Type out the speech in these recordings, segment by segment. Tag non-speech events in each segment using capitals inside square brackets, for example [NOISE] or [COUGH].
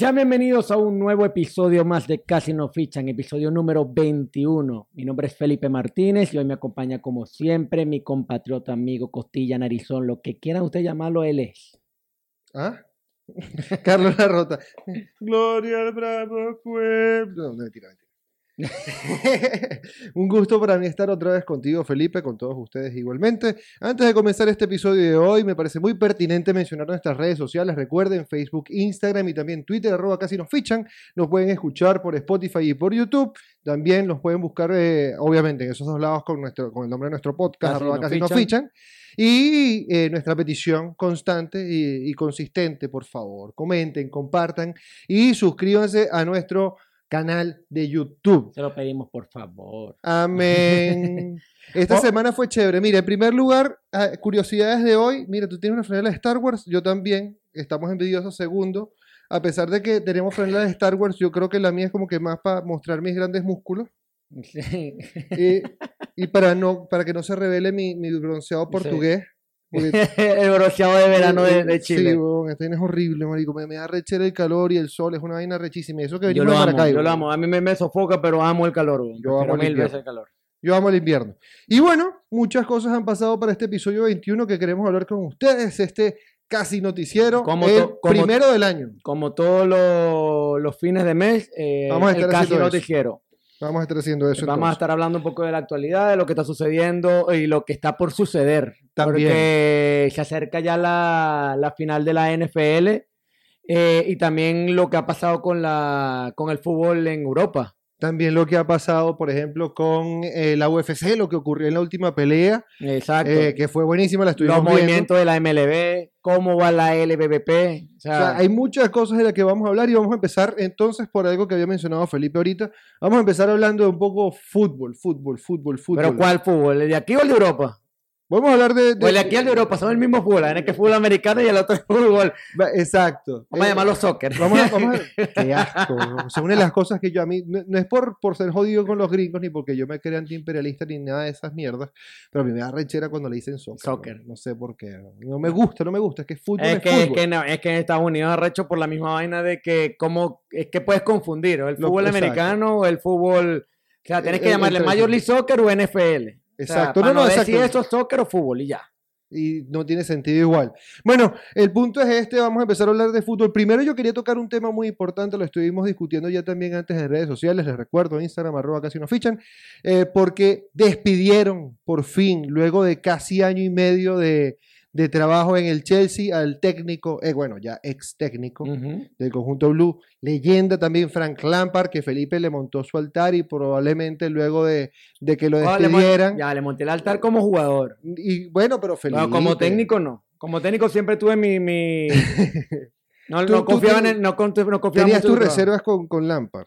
Sean bienvenidos a un nuevo episodio más de Casi No Fichan, episodio número 21. Mi nombre es Felipe Martínez y hoy me acompaña como siempre mi compatriota amigo Costilla Narizón, lo que quieran usted llamarlo, él es. ¿Ah? [LAUGHS] Carlos Larrota. [LAUGHS] Gloria al bravo pueblo. No, mentira. [LAUGHS] Un gusto para mí estar otra vez contigo, Felipe, con todos ustedes igualmente. Antes de comenzar este episodio de hoy, me parece muy pertinente mencionar nuestras redes sociales. Recuerden Facebook, Instagram y también Twitter, arroba casi nos fichan. Nos pueden escuchar por Spotify y por YouTube. También los pueden buscar, eh, obviamente, en esos dos lados con, nuestro, con el nombre de nuestro podcast, Casi arroba nos casi nos fichan. Y eh, nuestra petición constante y, y consistente, por favor, comenten, compartan y suscríbanse a nuestro canal de YouTube. Se lo pedimos, por favor. Amén. [LAUGHS] Esta Oh. semana fue chévere. Mira, en primer lugar, ah, curiosidades de hoy. Mira, tú tienes una franela de Star Wars, yo también. Estamos envidiosos. Segundo, a pesar de que tenemos franela de Star Wars, yo creo que la mía es como que más para mostrar mis grandes músculos. [LAUGHS] Sí. Y, y para, no, para que no se revele mi, mi bronceado Sí. portugués. porque- [LAUGHS] el bronceado de verano de, de Chile. Sí, weón, este vaina es horrible, marico. Me, me da rechera el calor y el sol. Es una vaina rechísima. Eso que yo venimos lo de amo, Maracaibo. yo lo amo. A mí me, me sofoca, pero amo el calor. weón. Yo amo el mil veces el calor. Yo amo el invierno. Y bueno, muchas cosas han pasado para este episodio 21 que queremos hablar con ustedes. Este casi noticiero, Como el como- primero del año. Como todos los, los fines de mes, eh, Vamos a el estar casi haciendo eso. Vamos a estar haciendo eso. Vamos a estar hablando un poco de la actualidad, de lo que está sucediendo y lo que está por suceder. También. Porque se acerca ya la, la final de la NFL eh, y también lo que ha pasado con, la, con el fútbol en Europa. También lo que ha pasado, por ejemplo, con eh, la UFC, lo que ocurrió en la última pelea, Exacto. eh, que fue buenísima, la estuvimos Los viendo. movimientos de la MLB, cómo va la LBBP. O O sea, sea, hay muchas cosas de las que vamos a hablar y vamos a empezar entonces por algo que había mencionado Felipe ahorita. Vamos a empezar hablando de un poco fútbol, fútbol, fútbol, fútbol. ¿Pero cuál fútbol? ¿El de aquí o el de Europa? Vamos a hablar de... de- O el de aquí o de Europa, son el mismo fútbol. En el que es fútbol americano y el otro es fútbol. Exacto. Vamos a Eh, llamarlo soccer. Vamos a, vamos a- [LAUGHS] qué asco. ¿no? Son una de las cosas que yo a mí, no, no es por, por ser jodido con los gringos, ni porque yo me crea antiimperialista ni nada de esas mierdas, pero a mí me da rechera cuando le dicen soccer. Soccer. No, No sé por qué. No me gusta, no me gusta. Es que fútbol es, Es que, es, fútbol. que no, es que en Estados Unidos arrecho por la misma vaina de que como es que puedes confundir ¿o el fútbol americano o el fútbol, o sea, tienes que el- llamarle el Major. League Soccer o NFL. O sea, Exacto. para No, no, decir exacto. eso soccer o fútbol y ya. y no tiene sentido igual. Bueno, el punto es este, vamos a empezar a hablar de fútbol. Primero yo quería tocar un tema muy importante, lo estuvimos discutiendo ya también antes en redes sociales, les recuerdo, Instagram, arroba casi nos fichan, eh, porque despidieron por fin, luego de casi año y medio de, de trabajo en el Chelsea, al técnico, eh, bueno, ya ex técnico del conjunto Blue, leyenda también Frank Lampard, que Felipe le montó su altar y probablemente luego de, de que lo despidieran, ya, le monté el altar como jugador. y bueno, pero Felipe... No, como técnico no. Como técnico siempre tuve mi... mi... [LAUGHS] No, Tú- no tú en no, no confiaba Tenías tus reservas con, con Lampard.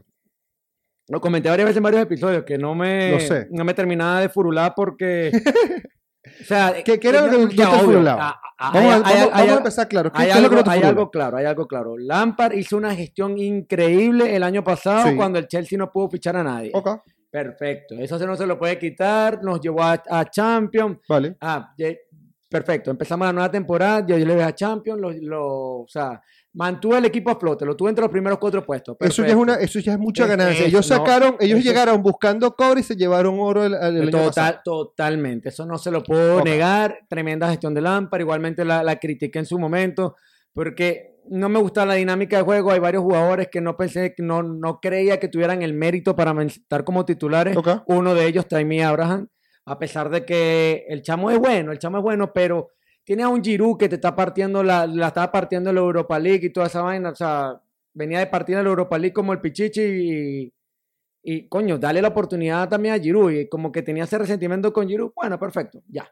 Lo comenté varias veces en varios episodios que no me, sé. no me terminaba de furular porque. [LAUGHS] o sea, ¿Qué- qué era lo que ya, obvio, furulaba? a- a- Vamos, a, hay- vamos- hay- vamos hay- a empezar claro. ¿Qué, hay qué algo, hay claro, hay algo claro. Lampard hizo una gestión increíble el año pasado Sí. cuando el Chelsea no pudo fichar a nadie. Ok, Perfecto. Eso se no se lo puede quitar. Nos llevó a, Champions. vale. Ah, perfecto. Empezamos la nueva temporada. Yo, yo le dejé a Champions. Lo, lo- o sea, mantuve el equipo a flote. Lo tuve entre los primeros cuatro puestos. Eso ya, es Perfecto. una, eso ya es mucha ganancia. Ellos no, sacaron, ellos eso- llegaron buscando cobre y se llevaron oro el, el Total, totalmente, eso no se lo puedo Ok. negar. Tremenda gestión de Lampard, igualmente la, la critiqué en su momento, porque no me gusta la dinámica de juego. Hay varios jugadores que no pensé, que no, no creía que tuvieran el mérito para estar como titulares. Ok. Uno de ellos, Tammy Abraham, a pesar de que el chamo es bueno, el chamo es bueno, pero tiene a un Giroud que te está partiendo la, la estaba partiendo la Europa League y toda esa vaina. O sea, venía de partir en la Europa League como el Pichichi y, y coño, dale la oportunidad también a Giroud. Y como que tenía ese resentimiento con Giroud, bueno, perfecto, ya.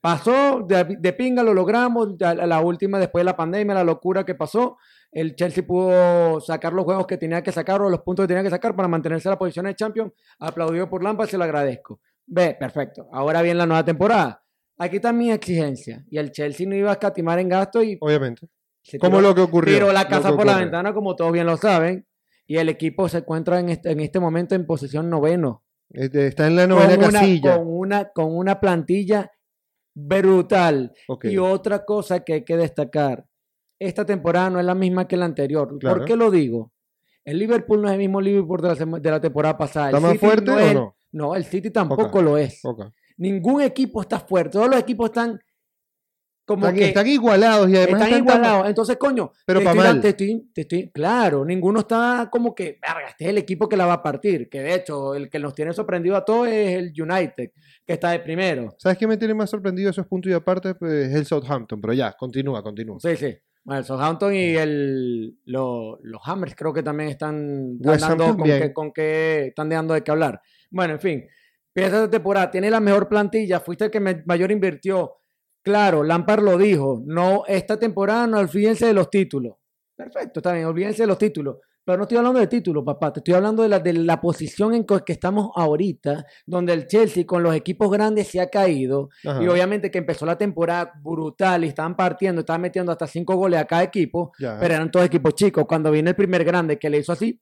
Pasó, de, pinga lo logramos, la, última después de la pandemia, la locura que pasó, el Chelsea pudo sacar los juegos que tenía que sacar o los puntos que tenía que sacar para mantenerse en la posición de champion, aplaudido por Lampard, se lo agradezco. Ve, perfecto. Ahora viene la nueva temporada. Aquí está mi exigencia. Y el Chelsea no iba a escatimar en gasto y Obviamente. Como lo que ocurrió. tiró la casa por la ventana, como todos bien lo saben. Y el equipo se encuentra en este, en este momento en posición noveno. Este, Está en la novena con, una, casilla. con, una, con una plantilla brutal. Y otra cosa que hay que destacar. esta temporada no es la misma que la anterior. Claro. ¿Por qué lo digo? El Liverpool no es el mismo Liverpool de la, sema- de la temporada pasada. ¿Está más fuerte no o es- no? No, el City tampoco Ok. lo es. Ok. Ningún equipo está fuerte. Todos los equipos están como Están, que están igualados y además están igualados. Entonces, coño, Pero te estoy, mal. dan- te estoy- te estoy- claro, ninguno está como que, verga, este es el equipo que la va a partir. Que de hecho, el que nos tiene sorprendido a todos es el United, que está de primero. ¿Sabes qué me tiene más sorprendido esos puntos y aparte? Pues es el Southampton, pero ya, continúa, continúa. Sí, sí. Bueno, el Southampton y el, lo- los Hammers creo que también están, están dando con que, con que están dando de qué hablar. Bueno, en fin, empieza esta temporada, tiene la mejor plantilla, fuiste el que mayor invirtió. Claro, Lampard lo dijo, no, esta temporada no olvídense de los títulos. Perfecto, está bien, olvídense de los títulos. Pero no estoy hablando de títulos, papá, te estoy hablando de la, de la posición en que estamos ahorita, donde el Chelsea con los equipos grandes se ha caído, Ajá, y obviamente que empezó la temporada brutal y estaban partiendo, estaban metiendo hasta cinco goles a cada equipo, ya. pero eran todos equipos chicos. Cuando vino el primer grande que le hizo así,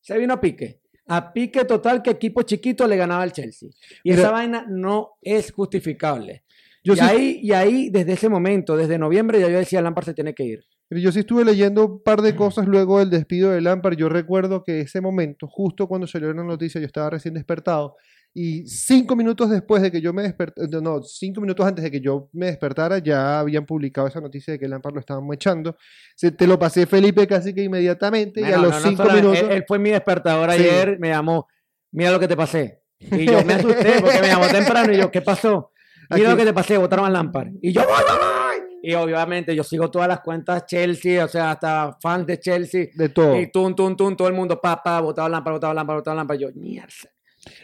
se vino a pique. A pique total que equipo chiquito le ganaba al Chelsea. Y Mira- esa vaina no es justificable. Yo y, sí- ahí, y ahí, desde ese momento, desde noviembre, ya yo decía, Lampard se tiene que ir. Yo sí estuve leyendo un par de cosas luego del despido de Lampard. Yo recuerdo que ese momento, justo cuando salió la noticia, yo estaba recién despertado. Y cinco minutos después de que yo me despertara, no, cinco minutos antes de que yo me despertara, ya habían publicado esa noticia de que Lampard lo estaban echando. Se, te lo pasé, Felipe, casi que inmediatamente. y a los no, no cinco minutos. Él, él fue mi despertador Sí. ayer, me llamó, mira lo que te pasé. Y yo me asusté porque me llamó temprano y yo, ¿qué pasó? Mira Aquí- lo que te pasé, votaron a Lampard. Y yo, ¡voy! Y obviamente yo sigo todas las cuentas Chelsea, o sea, hasta fans de Chelsea. de todo. Y tum, tum, tum, todo el mundo, papá, votado Lampard, votado Lampard, votado Lampard. Yo, mierda.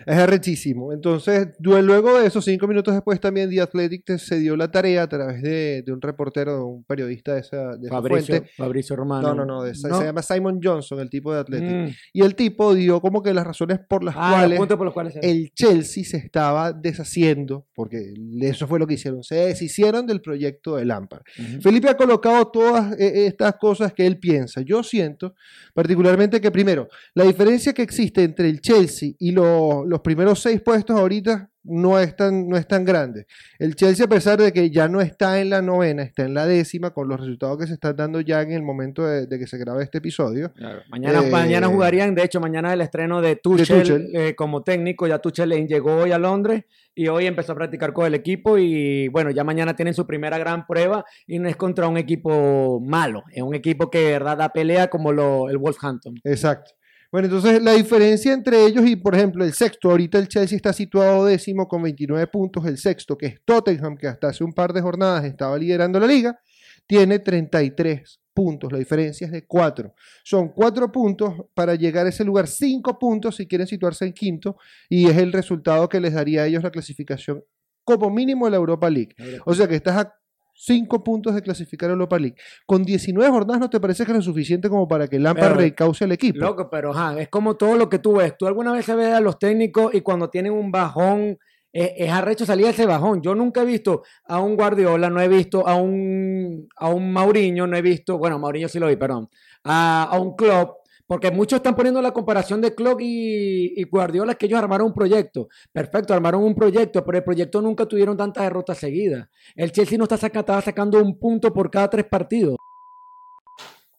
Es arrechísimo. Entonces, luego de eso, cinco minutos después, también The Athletic se dio la tarea a través de, de un reportero, de un periodista de esa, de esa Fabricio, fuente. Fabricio Romano. No, no, no, de- se llama Simon Johnson, el tipo de Athletic. Mm. Y el tipo dio como que las razones por las Ah, los cuales por los cuales el Chelsea se estaba deshaciendo, porque eso fue lo que hicieron, se deshicieron del proyecto de Lampard. Ujú. Felipe ha colocado todas eh, estas cosas que él piensa. Yo siento particularmente que primero, la diferencia que existe entre el Chelsea y lo- los primeros seis puestos ahorita no es, tan, no es tan grande. El Chelsea, a pesar de que ya no está en la novena, está en la décima, con los resultados que se están dando ya en el momento de, de que se grabe este episodio. Claro. Mañana, Eh, mañana jugarían, de hecho, mañana es el estreno de Tuchel, Tuchel. eh, como técnico. Ya Tuchel llegó hoy a Londres y hoy empezó a practicar con el equipo. Y bueno, ya mañana tienen su primera gran prueba y no es contra un equipo malo, es un equipo que de verdad da pelea como lo, el Wolverhampton. Exacto. Bueno, entonces la diferencia entre ellos y, por ejemplo, el sexto, ahorita el Chelsea está situado décimo con 29 puntos, el sexto, que es Tottenham, que hasta hace un par de jornadas estaba liderando la liga, tiene 33 puntos, la diferencia es de 4. Son 4 puntos para llegar a ese lugar, 5 puntos si quieren situarse en quinto, y es el resultado que les daría a ellos la clasificación como mínimo de la Europa League. O sea que estás a 5 puntos de clasificar a Europa League. Con 19 jornadas, ¿no te parece que es lo suficiente como para que Lampard recauce el equipo? Loco, pero ajá, es como todo lo que tú ves. Tú alguna vez se ves a los técnicos y cuando tienen un bajón, eh, es arrecho salir de ese bajón. Yo nunca he visto a un Guardiola, no he visto a un, a un Mauriño, no he visto, bueno, Mauriño sí lo vi, perdón, a, a un Klopp, porque muchos están poniendo la comparación de Klopp y, y Guardiola, que ellos armaron un proyecto. Perfecto, armaron un proyecto, pero el proyecto nunca tuvieron tantas derrotas seguidas. El Chelsea no está saca- estaba sacando un punto por cada tres partidos.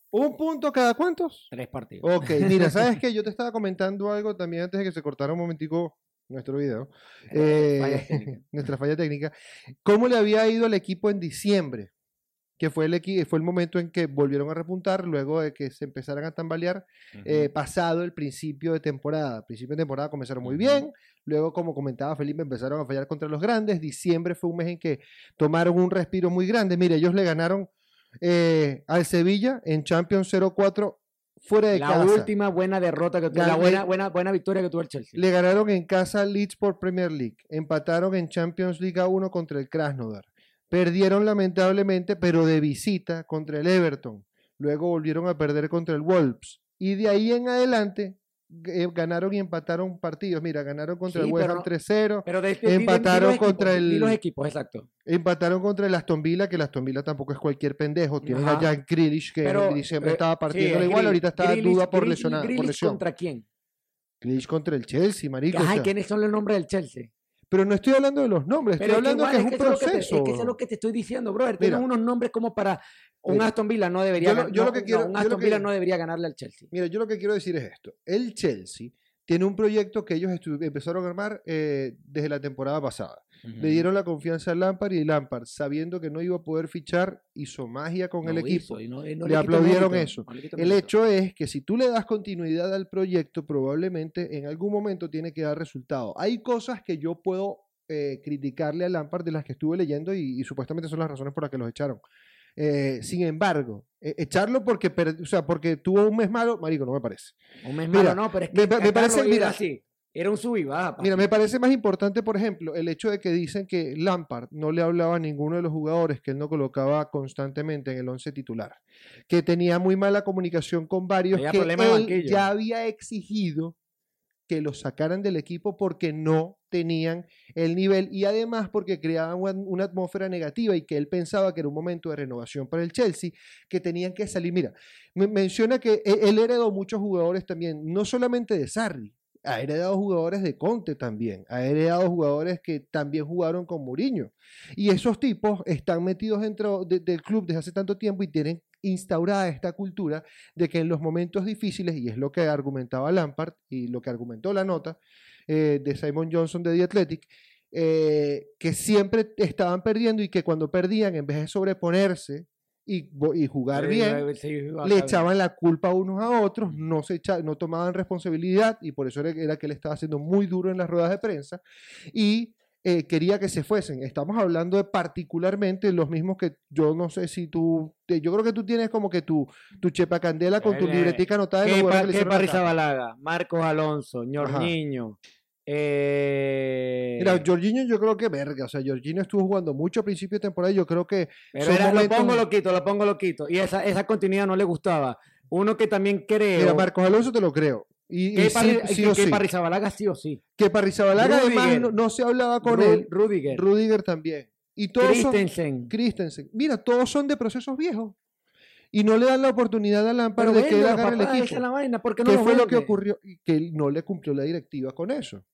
¿Un punto cada cuántos? Tres partidos. Ok, mira, [LAUGHS] ¿sabes qué? Yo te estaba comentando algo también antes de que se cortara un momentico nuestro video. Eh, nuestra falla técnica. ¿Cómo le había ido al equipo en diciembre? Que fue el, fue el momento en que volvieron a repuntar luego de que se empezaran a tambalear eh, pasado el principio de temporada. Principio de temporada comenzaron muy bien, luego como comentaba Felipe empezaron a fallar contra los grandes, diciembre fue un mes en que tomaron un respiro muy grande, mire, ellos le ganaron eh, al Sevilla en Champions 0-4 fuera de la casa. última buena derrota que tuvo, la buena, buena, buena victoria que tuvo el Chelsea. Le ganaron en casa al Leeds por Premier League, empataron en Champions League 1 contra el Krasnodar, perdieron lamentablemente pero de visita contra el Everton, luego volvieron a perder contra el Wolves y de ahí en adelante eh, ganaron y empataron partidos. Mira, ganaron contra Sí, el West Ham no- 3-0, Pero de, de- empataron contra el- los equipos, exacto. empataron contra el Aston Villa, que el Aston Villa tampoco es cualquier pendejo. Tienen a. Jack Grealish, que Pero, en diciembre eh, estaba partiendo igual, ahorita está en Grealish- duda por, Grealish- lesiona- por Grealish lesión. ¿Contra quién? Grealish contra el Chelsea, marico. o Ajá, ¿y sea, quiénes son los nombres del Chelsea? Pero no estoy hablando de los nombres, Pero estoy hablando igual que es un que te- proceso. es que eso es lo que te estoy diciendo, brother. Mira. Tienes unos nombres como para. Un Mira. Aston Villa no debería Yo lo- que no, quiero- un Aston que- Villa no debería ganarle al Chelsea. Mira, yo lo que quiero decir es esto. El Chelsea tiene un proyecto que ellos empezaron a armar eh, desde la temporada pasada. Le dieron la confianza a Lampard y Lampard, sabiendo que no iba a poder fichar, hizo magia con el No equipo. hizo, no- Le aplaudieron mérito, eso. le El hecho es que si tú le das continuidad al proyecto, probablemente en algún momento tiene que dar resultado. Hay cosas que yo puedo eh, criticarle a Lampard de las que estuve leyendo y, y supuestamente son las razones por las que los echaron. Eh, sin embargo, eh, echarlo porque, o sea, porque tuvo un mes malo, marico, no me parece. Un mes Mira, malo, no, pero es me que me Carlos, parece- mira, así. Era un sub y baja. Mira, me parece más importante, por ejemplo, el hecho de que dicen que Lampard no le hablaba a ninguno de los jugadores que él no colocaba constantemente en el once titular, que tenía muy mala comunicación con varios, Había que él ya había exigido que los sacaran del equipo porque no tenían el nivel y además porque creaban una, atmósfera negativa y que él pensaba que era un momento de renovación para el Chelsea, que tenían que salir. Mira, me- menciona que e- él heredó muchos jugadores también, no solamente de Sarri, ha heredado jugadores de Conte también, ha heredado jugadores que también jugaron con Mourinho. Y esos tipos están metidos dentro de- del club desde hace tanto tiempo y tienen instaurada esta cultura de que en los momentos difíciles, y es lo que argumentaba Lampard y lo que argumentó la nota eh, de Simon Johnson de The Athletic, eh, que siempre estaban perdiendo y que cuando perdían, en vez de sobreponerse y, y jugar Sí, bien, sí, le echaban la culpa unos a otros, no, se echa- no tomaban responsabilidad y por eso era, era que él estaba siendo muy duro en las ruedas de prensa y eh, quería que se fuesen. Estamos hablando de particularmente los mismos que yo no sé si tú, yo creo que tú tienes como que tu, tu chepa candela con tu libretica anotada de los ¿Qué, jugadores pa, que le qué hicieron la cama. Arrizabalaga? Eh, Mira, Jorginho yo creo que verga, o sea, Jorginho estuvo jugando mucho a principio de temporada y yo creo que pero lo pongo, lo quito, lo pongo, lo quito. Y esa, esa continuidad no le gustaba. Uno que también creo. Mira, Marcos Alonso te lo creo. Y, y que sí, Parri- sí que- o que sí. Parrizabalaga sí o sí. Que Parrizabalaga además no, no se hablaba con Ru- él. Rudiger. Rudiger también. Y todos son Christensen. Christensen. Mira, todos son de procesos viejos. Y no le dan la oportunidad a Lampard de que él agarre el equipo. la vaina. ¿Por qué no ¿Qué lo fue lo que ocurrió? Y Que él no le cumplió la directiva con eso.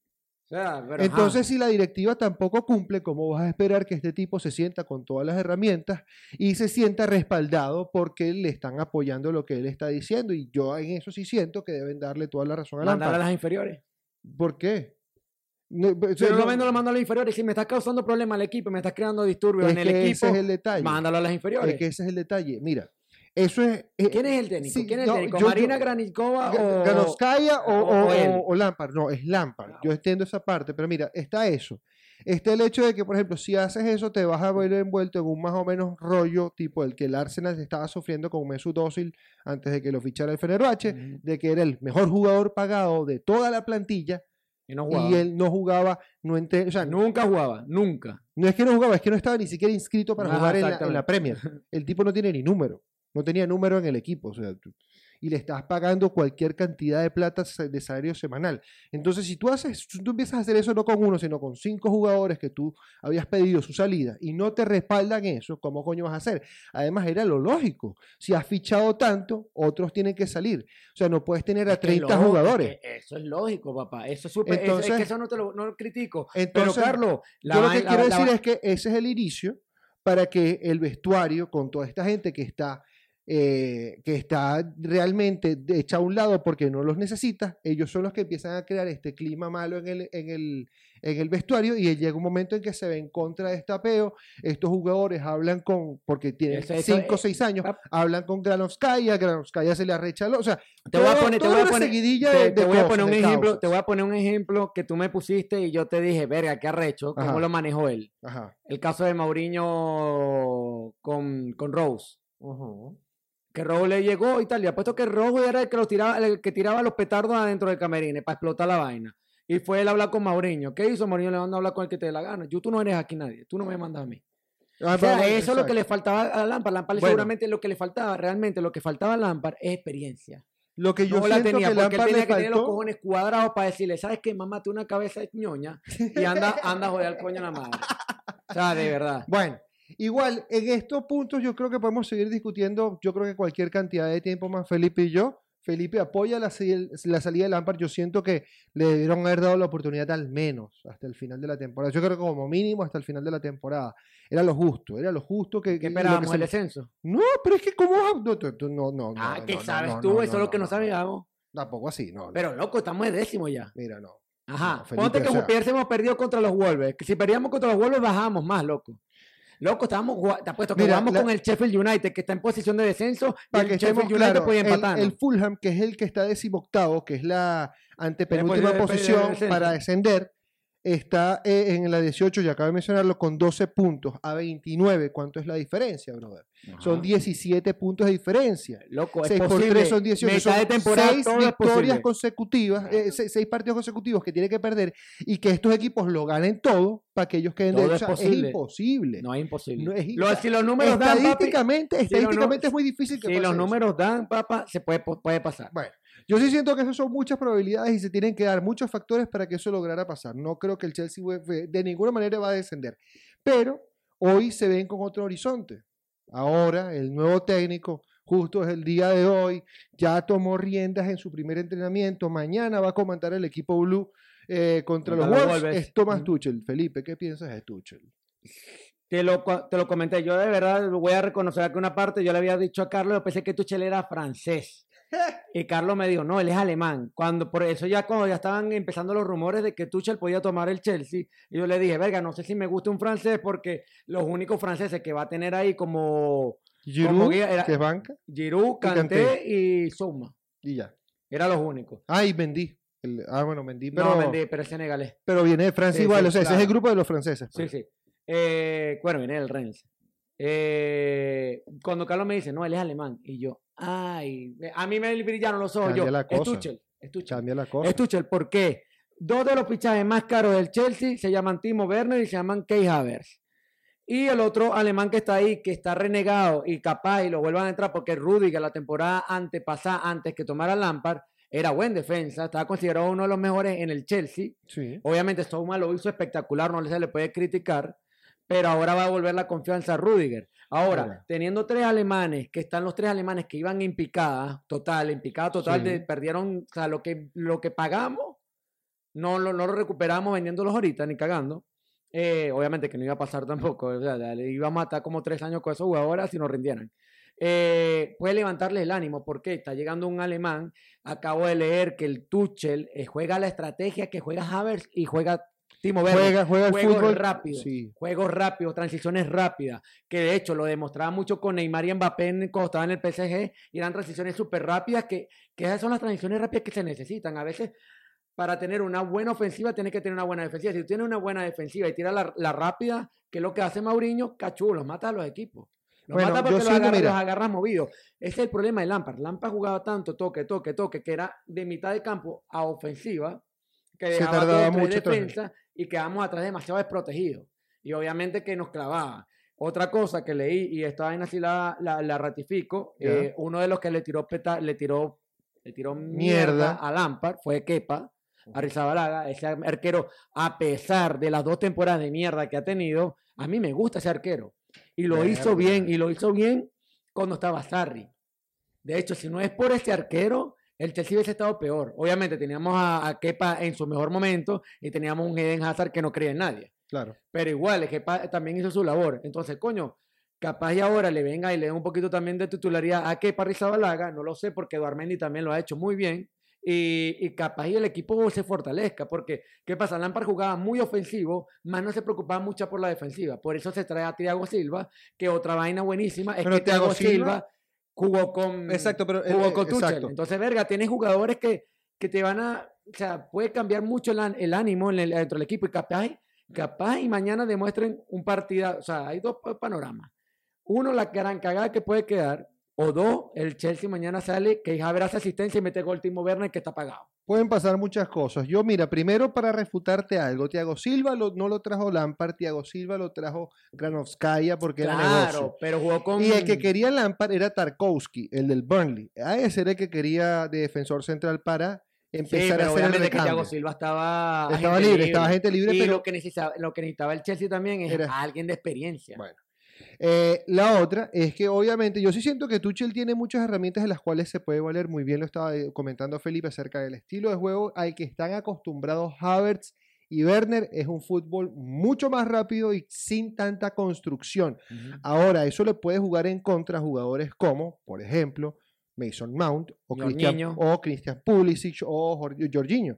Pero, ajá. Entonces, si la directiva tampoco cumple, ¿cómo vas a esperar que este tipo se sienta con todas las herramientas y se sienta respaldado porque le están apoyando lo que él está diciendo? Y yo en eso sí siento que deben darle toda la razón a Mandar a las inferiores. ¿Por qué? No, o Si sea, no lo vendo, lo mando a las inferiores. Si me estás causando problemas al equipo, me estás creando disturbios es en el que equipo, ese es el detalle. mándalo a las inferiores. Es que ese es el detalle. Mira, eso es. eh, ¿Quién es el técnico? sí, ¿Quién es el no, técnico? yo- yo- ¿Marina Granikova o...? Ganoskaya o, o- Lampard. No, es Lampard. Ah, Yo entiendo esa parte, pero mira, está eso. Está el hecho de que, por ejemplo, si haces eso, te vas a ver envuelto en un más o menos rollo tipo el que el Arsenal estaba sufriendo con Mesut Özil antes de que lo fichara el Fenerbahce, de que era el mejor jugador pagado de toda la plantilla Y no él no jugaba, no o sea, no, Nunca jugaba, nunca. es que no jugaba, es que no estaba ni siquiera inscrito para Ajá, jugar en la, en la. Premier. [LAUGHS] El tipo no tiene ni número, no tenía número en el equipo, o sea, y le estás pagando cualquier cantidad de plata de salario semanal. Entonces, si tú haces, tú empiezas a hacer eso no con uno, sino con cinco jugadores que tú habías pedido su salida y no te respaldan eso, ¿cómo coño vas a hacer? Además, era lo lógico. Si has fichado tanto, otros tienen que salir. O sea, no puedes tener a Es que es 30 lógico, jugadores. es que eso es lógico, papá. Eso es súper. es que eso no te lo, no lo critico. Entonces, Pero, Carlos, la Yo lo que la- quiero la- decir es que ese es el inicio para que el vestuario, con toda esta gente que está, eh, que está realmente hecha a un lado porque no los necesita, ellos son los que empiezan a crear este clima malo en el, en el, en el vestuario y llega un momento en que se ve en contra de este apeo. Estos jugadores hablan con, porque tienen Eso- eso, 5 o eh, 6 años, hablan con Granovskaya, Granovskaya se le arrecha, o sea, Te voy a poner, te voy a poner, te, de- te a poner un ejemplo, causas. te voy a poner un ejemplo que tú me pusiste y yo te dije, verga, qué arrecho, cómo Ajá. lo manejó él. Ajá. El caso de Mauriño con, con Rose. Que Rose le llegó y tal, y apuesto que Rose era el que los tiraba, el que tiraba los petardos adentro del camerino para explotar la vaina. Y fue él a hablar con Mauriño. ¿Qué hizo? Mauriño le manda a hablar con el que te dé la gana. Yo, tú no eres aquí nadie. Tú no me mandas a mí. Ah, O sea, eso es lo que le faltaba a Lampard. Lampard Bueno. seguramente lo que le faltaba, realmente lo que faltaba a Lampard es experiencia. Lo que yo no la tenía, que porque él Lampard tenía le que tener los cojones cuadrados para decirle, ¿sabes qué? Mamá, tú una cabeza de ñoña y anda, anda a joder al coño a la madre. [LAUGHS] O sea, de verdad. Bueno, igual, en estos puntos yo creo que podemos seguir discutiendo, yo creo que cualquier cantidad de tiempo más, Felipe y yo. Felipe apoya la, la salida de Lampard. Yo siento que le debieron haber dado la oportunidad al menos hasta el final de la temporada. Yo creo que como mínimo hasta el final de la temporada. Era lo justo, era lo justo que... ¿Qué que esperábamos? ¿El descenso? No, pero es que como... No, no, no, ah, no, ¿qué no, sabes no, tú? Eso es lo que no sabíamos. Tampoco así, no. Pero, loco, estamos de décimo ya. Mira, no. Ajá. Felipe, Ponte que o sea- hubiésemos perdido contra los Wolves. Que si perdíamos contra los Wolves, bajamos más, loco. Loco, estábamos, te apuesto que Mira, jugamos la- con el Sheffield United, que está en posición de descenso, y Para el que estemos Sheffield United claros, puede el, empatar. el Fulham, que es el que está decimoctavo, que es la antepenúltima Después de- después de posición descenso. para descender, está eh, en la 18, ya acabo de mencionarlo, con 12 puntos a 29. ¿Cuánto es la diferencia, brother? Son 17 puntos de diferencia. Loco, es 6 por posible. 3 son 18. Mitad Son de temporada, 6 todo es victorias consecutivas, 6 partidos consecutivos que tiene que perder y que estos equipos lo ganen todo para que ellos queden de Todo o es posible. imposible. No es imposible. No es- Lo- si los números dan, papi, estadísticamente, si estadísticamente es muy difícil que si pase los eso. números dan, papá, se puede, puede pasar. Bueno, yo sí siento que eso son muchas probabilidades y se tienen que dar muchos factores para que eso lograra pasar. No creo que el Chelsea de ninguna manera va a descender. Pero hoy se ven con otro horizonte. Ahora el nuevo técnico, justo es el día de hoy, ya tomó riendas en su primer entrenamiento. Mañana va a comandar el equipo Blue eh, contra los Contra los Wolves. Wolves. Es Thomas Ujú. Tuchel. Felipe, ¿qué piensas de Tuchel? Te lo, te lo comenté. Yo de verdad voy a reconocer que una parte yo le había dicho a Carlos, yo pensé que Tuchel era francés. Y Carlos me dijo, no, él es alemán. Cuando, por eso ya cuando ya estaban empezando los rumores de que Tuchel podía tomar el Chelsea, y yo le dije, verga, no sé si me gusta un francés porque los únicos franceses que va a tener ahí como Giroud, era- que es banca, Giroud, Kanté. Y Souma. y ya. Eran los únicos. Ah, y Mendy. El- ah, bueno, Mendy, pero, no, Mendy, pero es senegalés. pero viene de Francia Sí, igual. sí, o sea, ese es el grupo de los franceses. Sí, pues. sí. Eh, bueno, viene del Rennes. Eh, cuando Carlos me dice, no, él es alemán. Y yo, ay, a mí me brillaron los ojos. Cambia Yo, la es cosa. Tuchel, es Tuchel. Cambia la cosa. Es Tuchel, ¿por qué? Dos de los fichajes más caros del Chelsea se llaman Timo Werner y se llaman Kei Havertz. Y el otro alemán que está ahí, que está renegado y capaz y lo vuelvan a entrar porque Rudiger la temporada antepasada, antes que tomara Lampard, era buen defensa, estaba considerado uno de los mejores en el Chelsea. Sí. Obviamente Stouma lo hizo espectacular, no se le puede criticar, pero ahora va a volver la confianza a Rudiger. Ahora, teniendo tres alemanes, que están los tres alemanes que iban en picada total, en picada total, Sí. de, perdieron, o sea, lo que, lo que pagamos, no lo, no lo recuperamos vendiéndolos ahorita, ni cagando. Eh, obviamente que no iba a pasar tampoco, o sea, le íbamos a estar como tres años con esos jugadores si nos rindieran. Eh, puede levantarles el ánimo, porque está llegando un alemán, acabo de leer que el Tuchel eh, juega la estrategia que juega Havertz y juega Timo Werner. Juega, juega el Juegos fútbol rápidos, Sí. juegos rápidos, transiciones rápidas, que de hecho lo demostraba mucho con Neymar y Mbappé cuando estaban en el PSG, y eran transiciones súper rápidas, que, que esas son las transiciones rápidas que se necesitan. A veces, para tener una buena ofensiva, tienes que tener una buena defensiva. Si tú tienes una buena defensiva y tiras la, la rápida, que es lo que hace Mauriño, cachú, los mata a los equipos. Los Bueno, mata porque los, agarra- mira. los agarras movidos. Ese es el problema de Lampard. Lampard jugaba tanto toque, toque, toque, que era de mitad de campo a ofensiva, que Se tardaba mucho atrás. defensas y quedamos atrás demasiado desprotegidos. Y obviamente que nos clavaba. Otra cosa que leí, y esta vaina sí la, la, la ratifico, eh, uno de los que le tiró, peta, le tiró, le tiró Mierda. mierda a Lampard fue Kepa, a Rizabalaga, ese arquero, a pesar de las dos temporadas de mierda que ha tenido, a mí me gusta ese arquero. Y lo hizo bien, y lo hizo bien cuando estaba Sarri. De hecho, si no es por este arquero, el Chelsea hubiese estado peor. Obviamente teníamos a, a Kepa en su mejor momento y teníamos un Eden Hazard que no creía en nadie. Claro. Pero igual, el Kepa también hizo su labor. Entonces, coño, capaz y ahora le venga y le dé un poquito también de titularidad a Kepa Rizabalaga, no lo sé, porque Duarmendi también lo ha hecho muy bien. Y, y capaz y el equipo se fortalezca, porque ¿qué pasa? Lampard jugaba muy ofensivo, más no se preocupaba mucho por la defensiva. Por eso se trae a Thiago Silva, que otra vaina buenísima es Pero que Thiago Thiago Silva, Silva- jugó con Exacto, pero, eh, jugó eh, con exacto. Entonces, verga, tienes jugadores que, que te van a, o sea, puede cambiar mucho el, el ánimo en el- dentro del equipo y capaz, capaz y mañana demuestren un partido, o sea, hay dos pa- panoramas. Uno, la gran cagada que puede quedar, o dos, el Chelsea mañana sale que Havertz hace asistencia y mete gol Timo Werner que está pagado. Pueden pasar muchas cosas. Yo, mira, primero para refutarte algo, Thiago Silva lo- no lo trajo Lampard, Thiago Silva lo trajo Granovskaya porque era negocio. Claro, pero jugó con... Y el que quería Lampard era Tarkowski, el del Burnley. A ese era el que quería de defensor central para empezar a hacer el que Thiago. Silva estaba... Estaba libre, estaba gente libre, y pero lo que, necesitaba, lo que necesitaba el Chelsea también es Era- alguien de experiencia. Bueno. Eh, la otra es que obviamente yo sí siento que Tuchel tiene muchas herramientas de las cuales se puede valer muy bien. Lo estaba eh, comentando Felipe acerca del estilo de juego al que están acostumbrados Havertz y Werner. Es un fútbol mucho más rápido y sin tanta construcción. Ahora, eso le puede jugar en contra a jugadores como, por ejemplo, Mason Mount o Christian, o Christian Pulisic o Jorginho.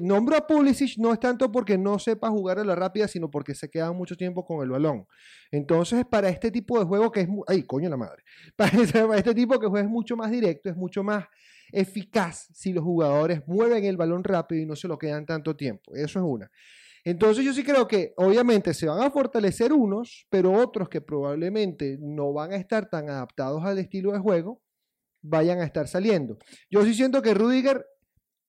nombro a Pulisic no es tanto porque no sepa jugar a la rápida, sino porque se queda mucho tiempo con el balón. Entonces, para este tipo de juego que es... ¡Ay, coño la madre! [LAUGHS] Para este, tipo que juega es mucho más directo, es mucho más eficaz si los jugadores mueven el balón rápido y no se lo quedan tanto tiempo. Eso es una. Entonces yo sí creo que obviamente se van a fortalecer unos, pero otros que probablemente no van a estar tan adaptados al estilo de juego, vayan a estar saliendo. Yo sí siento que Rudiger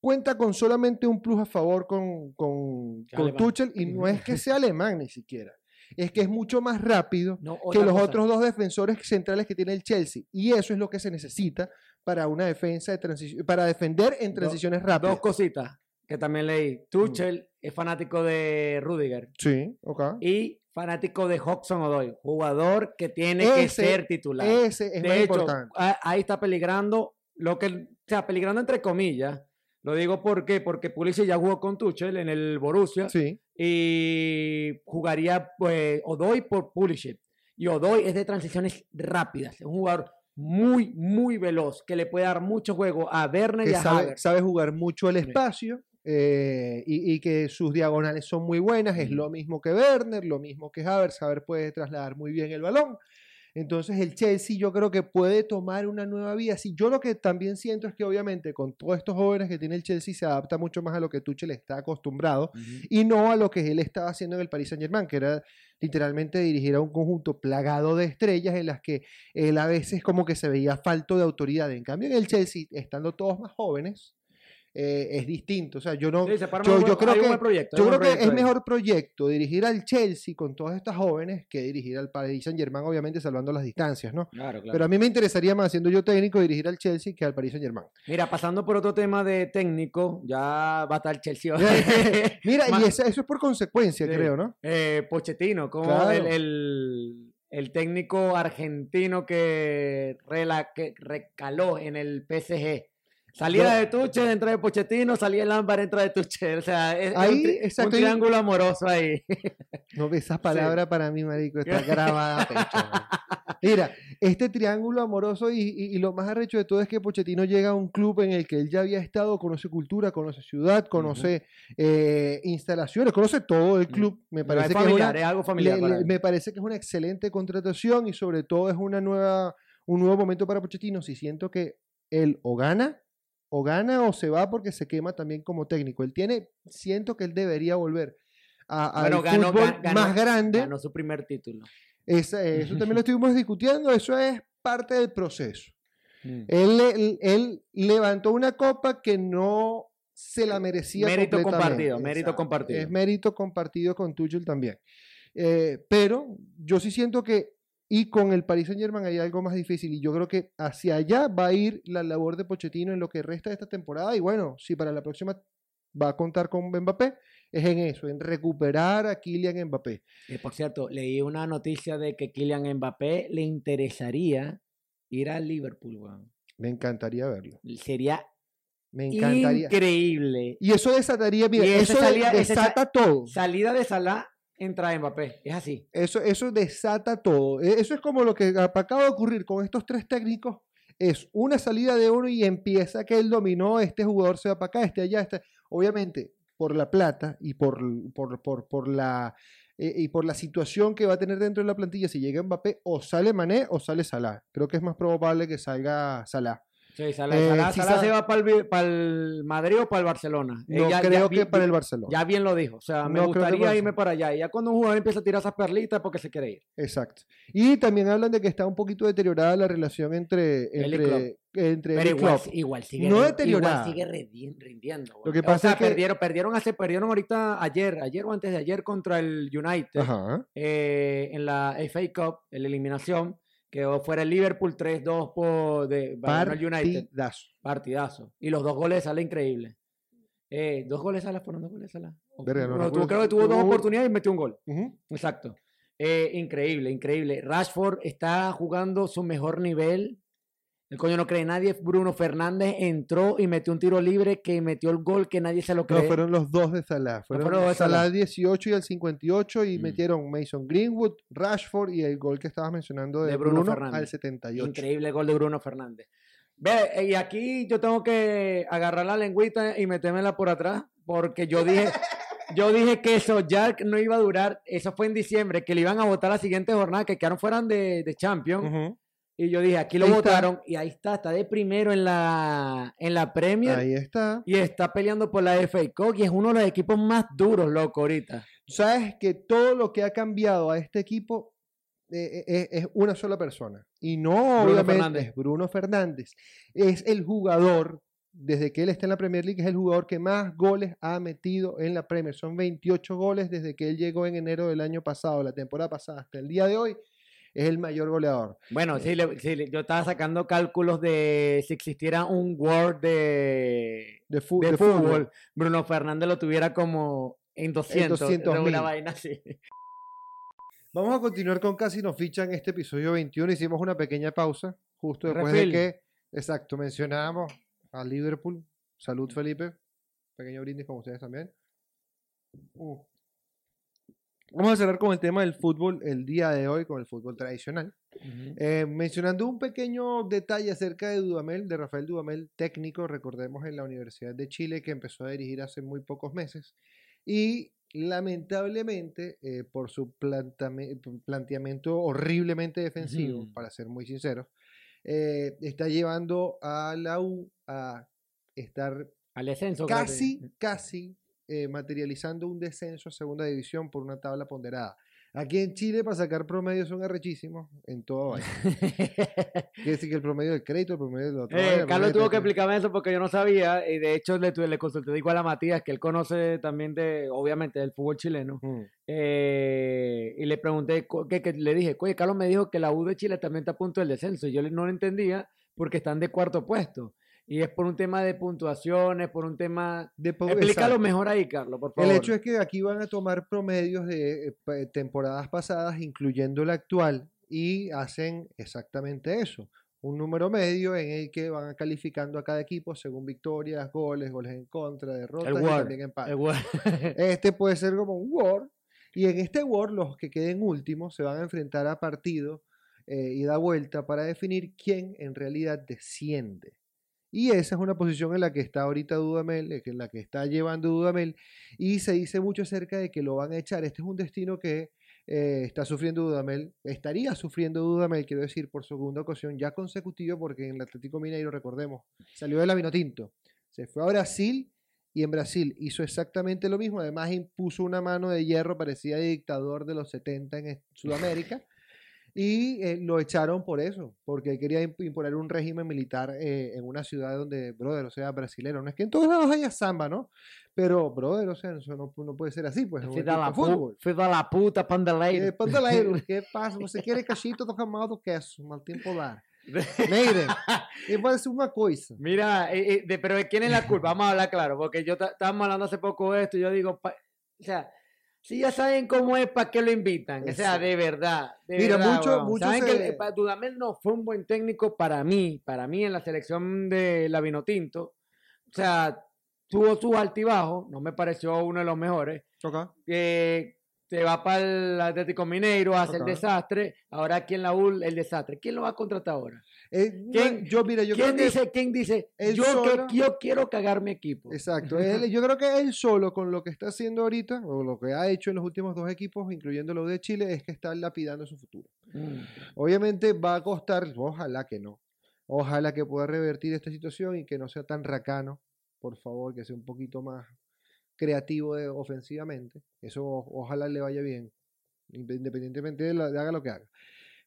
cuenta con solamente un plus a favor con, con, Tuchel y no es que sea alemán ni siquiera. Es que es mucho más rápido que los otros dos defensores centrales que tiene el Chelsea. Y eso es lo que se necesita para una defensa de transición, para defender en transiciones rápidas. Dos cositas que también leí. Tuchel es fanático de Rudiger. Sí, ok. Y fanático de Hodgson Odoy, jugador que tiene que ser titular. Ese es de hecho, Ahí está peligrando, lo que, o sea, peligrando entre comillas. Lo digo porque, porque Pulisic ya jugó con Tuchel en el Borussia sí. y jugaría pues, Odoy por Pulisic. Y Odoy es de transiciones rápidas, es un jugador muy, muy veloz que le puede dar mucho juego a Werner y a sabe, sabe jugar mucho el espacio eh, y, que sus diagonales son muy buenas, es lo mismo que Werner, lo mismo que Havertz, Havertz puede trasladar muy bien el balón. Entonces el Chelsea yo creo que puede tomar una nueva vía. Sí, yo lo que también siento es que obviamente con todos estos jóvenes que tiene el Chelsea se adapta mucho más a lo que Tuchel está acostumbrado y no a lo que él estaba haciendo en el Paris Saint Germain, que era literalmente dirigir a un conjunto plagado de estrellas en las que él a veces como que se veía falto de autoridad. En cambio en el Chelsea, estando todos más jóvenes, eh, es distinto. O sea, yo no. yo, creo que, yo creo que es mejor proyecto dirigir al Chelsea con todas estas jóvenes que dirigir al Paris Saint Germain, obviamente salvando las distancias, ¿no? Pero a mí me interesaría más, siendo yo técnico, dirigir al Chelsea que al Paris Saint Germain. Mira, pasando por otro tema de técnico, ya va a estar el Chelsea. [LAUGHS] Mira, y [LAUGHS] eso, es por consecuencia, creo, ¿no? Eh, Pochettino, como el, el, técnico argentino que, que recaló en el PSG. Salida de Tuche, entra de Pochettino, salía el ámbar, entra de Tuche. O sea, es, un, triángulo amoroso ahí. [LAUGHS] No, esa palabra para mí, marico, está [LAUGHS] grabada Mira, este triángulo amoroso y, lo más arrecho de todo es que Pochettino llega a un club en el que él ya había estado, conoce cultura, conoce ciudad, conoce eh, instalaciones, conoce todo el club. Me parece que es, algo familiar. me parece que es una excelente contratación y sobre todo es una nueva, un nuevo momento para Pochettino. Si siento que él o gana o gana o se va porque se quema también como técnico. Él tiene, siento que él debería volver a, al fútbol más grande. Ganó su primer título. eso también lo [LAUGHS] estuvimos discutiendo, eso es parte del proceso. Mm. Él, él, levantó una copa que no se la merecía. Mérito compartido, mérito compartido. Es mérito compartido con Tuchel también. Eh, pero yo sí siento que y con el Paris Saint Germain hay algo más difícil y yo creo que hacia allá va a ir la labor de Pochettino en lo que resta de esta temporada y bueno, si para la próxima va a contar con Mbappé, es en eso, en recuperar a Kylian Mbappé. Eh, por cierto, leí una noticia de que Kylian Mbappé le interesaría ir al Liverpool. Me encantaría verlo. Sería me encantaría. Increíble. Y eso desataría, mira, eso desata todo. Salida de Salah entra Mbappé. Es así. Eso, eso desata todo. E, eso es como lo que acaba de ocurrir con estos tres técnicos. Es una salida de uno y empieza que él dominó, este jugador se va para acá, este allá, este. Obviamente, por la plata y por, por, por, por la eh, y por la situación que va a tener dentro de la plantilla, si llega Mbappé, o sale Mané o sale Salah. Creo que es más probable que salga Salah. Sí, Salah, eh, se va para el, Madrid o para el Barcelona. No creo que para el Barcelona. Ya bien lo dijo. O sea, me gustaría irme para allá. Y ya cuando un jugador empieza a tirar esas perlitas porque se quiere ir. Exacto. Y también hablan de que está un poquito deteriorada la relación entre, entre, entre Pero igual, igual, sigue, no deteriorada. sigue rindiendo. Lo que pasa es que perdieron, perdieron, hace, perdieron ahorita ayer, ayer o antes de ayer contra el United eh, en la FA Cup, en la eliminación Quedó fuera el Liverpool 3-2 por de United. Partidazo. Y los dos goles sale increíble. Eh, dos goles a la fueron dos goles a la. no, creo que tuvo dos oportunidades y metió un gol. Exacto. Eh, increíble, increíble. Rashford está jugando su mejor nivel. El coño no cree nadie. Bruno Fernández entró y metió un tiro libre que metió el gol que nadie se lo No, cree. fueron los dos de Salah. Fueron fueron los de Salah Salah. 18 y el 58 y Mm. metieron Mason Greenwood, Rashford y el gol que estabas mencionando de, De Bruno Bruno, Fernández. al 78. Increíble gol de Bruno Fernández. Ve, y aquí yo tengo que agarrar la lengüita y metérmela por atrás, porque yo dije, [LAUGHS] yo dije que eso ya no iba a durar. Eso fue en diciembre, que le iban a votar la siguiente jornada, que quedaron fueran de, de Champions. Y yo dije, aquí lo Ahí está. votaron, y ahí está, está de primero en la, en la Premier. Ahí está. Y está peleando por la FA Cup y es uno de los equipos más duros, loco, ahorita. Sabes que todo lo que ha cambiado a este equipo eh, eh, es una sola persona. Y no, Bruno obviamente, Fernández. es Bruno Fernández. Es el jugador, desde que él está en la Premier League, es el jugador que más goles ha metido en la Premier. Son 28 goles desde que él llegó en enero del año pasado, la temporada pasada, hasta el día de hoy. Es el mayor goleador. Bueno, sí, le- sí, le- yo estaba sacando cálculos de si existiera un World de, De, fu- de de fútbol, Bruno Fernández lo tuviera como en 200, 200.000. una vaina así. Vamos a continuar con Casi nos fichan este episodio 21. Hicimos una pequeña pausa justo después de que, exacto, mencionábamos a Liverpool. Salud, Felipe. Pequeño brindis con ustedes también. Uh. Vamos a cerrar con el tema del fútbol el día de hoy, con el fútbol tradicional. Eh, mencionando un pequeño detalle acerca de Dudamel, de Rafael Dudamel, técnico, recordemos en la Universidad de Chile, que empezó a dirigir hace muy pocos meses. Y lamentablemente, eh, por su planteamiento horriblemente defensivo, para ser muy sinceros, eh, está llevando a la U a estar Al descenso. casi, casi eh, materializando un descenso a segunda división por una tabla ponderada. Aquí en Chile, para sacar promedios son arrechísimos en todo. vaina. [LAUGHS] Quiere decir que el promedio del crédito, el promedio del otro. Eh, Carlos tuvo que explicarme eso porque yo no sabía y de hecho le, consulté igual a Matías que él conoce también de, obviamente, del fútbol chileno. Eh, y le pregunté, que, que le dije, oye, Carlos me dijo que la U de Chile también está a punto del descenso. Y yo no lo entendía porque están de cuarto puesto. Y es por un tema de puntuaciones, por un tema... Explícalo mejor ahí, Carlos, por favor. El hecho es que aquí van a tomar promedios de eh, temporadas pasadas, incluyendo la actual, y hacen exactamente eso. Un número medio en el que van calificando a cada equipo según victorias, goles, goles en contra, derrotas el y también empates. [LAUGHS] Este puede ser como un Word. Y en este Word, los que queden últimos se van a enfrentar a partido eh, y da vuelta para definir quién en realidad desciende. Y esa es una posición en la que está ahorita Dudamel, eh, en la que está llevando Dudamel. Y se dice mucho acerca de que lo van a echar. Este es un destino que eh, está sufriendo Dudamel, estaría sufriendo Dudamel, quiero decir, por segunda ocasión ya consecutiva, porque en el Atlético Mineiro, recordemos, salió de la Vinotinto, se fue a Brasil y en Brasil hizo exactamente lo mismo. Además, impuso una mano de hierro, parecía dictador de los 70 en Sudamérica. Y eh, lo echaron por eso, porque quería imp- imponer un régimen militar eh, en una ciudad donde, brother, o sea, brasilero. No es que en todos lados haya samba, ¿no? Pero, brother, o sea, eso no, no puede ser así, pues. es da de pu- fútbol. filho da puta, pandeleiro. Eh, pandeleiro, que passa? Você quer cachito do ramal do queso, mal tempo dar. [LAUGHS] Miren, y decir una cosa. Mira, eh, eh, de- pero ¿de quién es la culpa? Vamos a hablar claro, porque yo estábamos hablando hace poco de esto y yo digo, pa- o sea, si ya saben cómo es, ¿para qué lo invitan? O sea, de verdad. de Mira, verdad, mucho- mucho Saben se- que el- Dudamel no fue un buen técnico para mí, para mí en la selección de la Vinotinto. O sea, tuvo sus altibajos, no me pareció uno de los mejores. que se va para el Atlético Mineiro, hace el desastre, ahora aquí en la UL el desastre. ¿Quién lo va a contratar ahora? Eh, no, ¿Quién- yo, mira, yo creo ¿Quién que dice, quién dice yo, solo- que, yo quiero cagar mi equipo? Exacto. [LAUGHS] él- yo creo que él solo, con lo que está haciendo ahorita, o lo que ha hecho en los últimos dos equipos, incluyendo lo de Chile, es que está lapidando su futuro. Mm. Obviamente va a costar, ojalá que no. Ojalá que pueda revertir esta situación y que no sea tan racano, por favor, que sea un poquito más creativo de- ofensivamente. Eso ojalá le vaya bien, independientemente de, la- de haga lo que haga.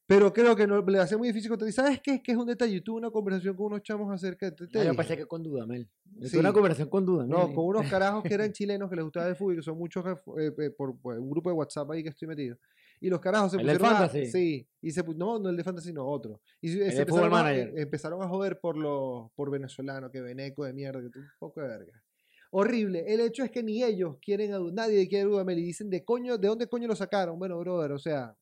Pero creo que no, le hace muy difícil contra. ¿Y ¿Sabes qué? Es que es un detalle. Yo tuve una conversación con unos chamos acerca de. te- te Ah, yo dije. pensé que con Dudamel. Yo Sí. tuve una conversación con Dudamel. No, con unos carajos que eran [LAUGHS] chilenos que les gustaba el fútbol, que son muchos eh, eh, por, por un grupo de WhatsApp ahí que estoy metido. Y los carajos se ¿El pusieron a- Fantasy? Sí, y se no, no el de Fantasy, no, otro. Y se, El se de empezaron, a, Manager. empezaron a joder por los por venezolano, que veneco de mierda, que tú un poco de verga. horrible. El hecho es que ni ellos quieren a nadie quiere a Dudamel y dicen de coño, ¿de dónde coño lo sacaron? Bueno, brother, o sea,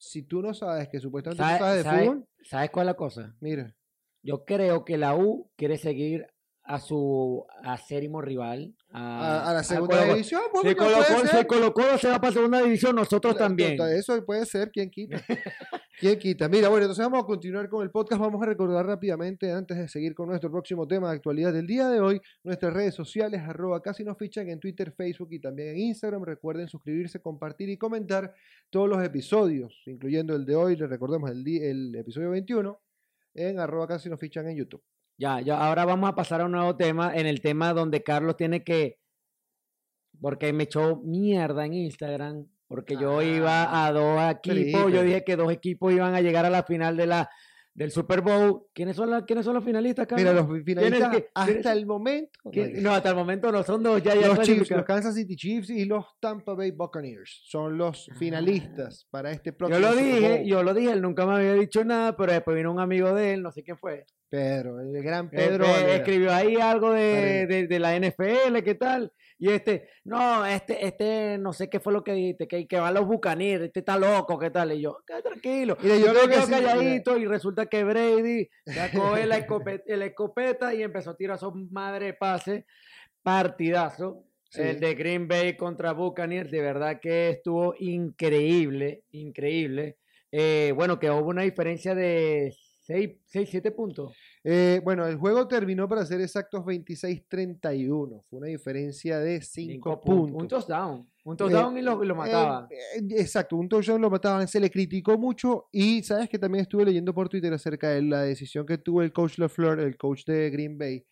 si tú no sabes que supuestamente tú sabes de ¿Sabe- fútbol, ¿Sabes cuál es la cosa? mira. Yo creo que la U quiere seguir a su acérrimo rival. A, A, a la segunda división, pues, Si coño, Colo puede Colo- ser. si Colo Colo se va para segunda división, nosotros Claro, también. Eso puede ser, ¿quién quita? [LAUGHS] ¿Quién quita? Mira, bueno, entonces vamos a continuar con el podcast. Vamos a recordar rápidamente, antes de seguir con nuestro próximo tema de actualidad del día de hoy, nuestras redes sociales, arroba casi nos fichan en Twitter, Facebook y también en Instagram. Recuerden suscribirse, compartir y comentar todos los episodios, incluyendo el de hoy, les recordemos el, el episodio 21, en arroba casi nos fichan en YouTube. Ya, ya, ahora vamos a pasar a un nuevo tema, en el tema donde Carlos tiene que, porque me echó mierda en Instagram, porque yo Ah, iba a dos equipos, yo dije que dos equipos iban a llegar a la final de la, del Super Bowl. ¿Quiénes son, la- ¿quiénes son los finalistas, Carlos? Mira, los finalistas que- hasta el momento. ¿Quién- no, No, hasta el momento no, son dos, ya, ya los Chiefs, los Kansas City Chiefs y los Tampa Bay Buccaneers son los finalistas para este próximo Yo lo Super dije, Bowl. yo lo dije, él nunca me había dicho nada, pero después vino un amigo de él, no sé quién fue. Pedro, el gran Pedro escribió ahí algo de, de- de la NFL, ¿qué tal? Y este, no, este, este, no sé qué fue lo que dijiste, que, que van los bucaneros, este está loco, ¿qué tal? Y yo, "Qué tranquilo. Mira, yo yo que quedo decir- calladito y resulta que Brady sacó el escopeta, escopeta y empezó a tirar su madre de pase, partidazo. Sí. El de Green Bay contra Buccaneers, de verdad que estuvo increíble, increíble. Eh, bueno, que hubo una diferencia de 6, 7 puntos. Eh, bueno, el juego terminó, para ser exactos, 26-31. Fue una diferencia de 5 Cinco puntos. Un touchdown. Un touchdown y lo, lo mataba. Eh, eh, exacto, un touchdown lo mataban, se le criticó mucho y sabes que también estuve leyendo por Twitter acerca de la decisión que tuvo el coach LaFleur, el coach de Green Bay,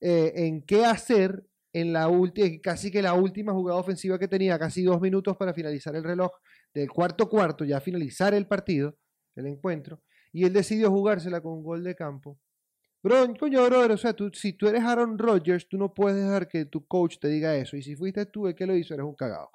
eh, en qué hacer en la última, casi que la última jugada ofensiva que tenía, casi dos minutos para finalizar el reloj del cuarto cuarto, ya finalizar el partido, el encuentro, y él decidió jugársela con un gol de campo. Bro, coño, brother, o sea, tú, si tú eres Aaron Rodgers, tú no puedes dejar que tu coach te diga eso. Y si fuiste tú el que lo hizo, eres un cagado.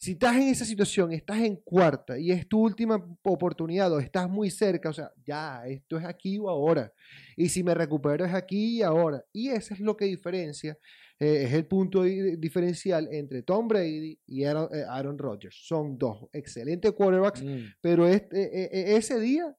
Si estás en esa situación, estás en cuarta y es tu última oportunidad o estás muy cerca, o sea, ya, esto es aquí o ahora. Y si me recupero es aquí y ahora. Y eso es lo que diferencia, eh, es el punto di- diferencial entre Tom Brady y Aaron, eh, Aaron Rodgers. Son dos excelentes quarterbacks, Mm. pero este, eh, eh, ese día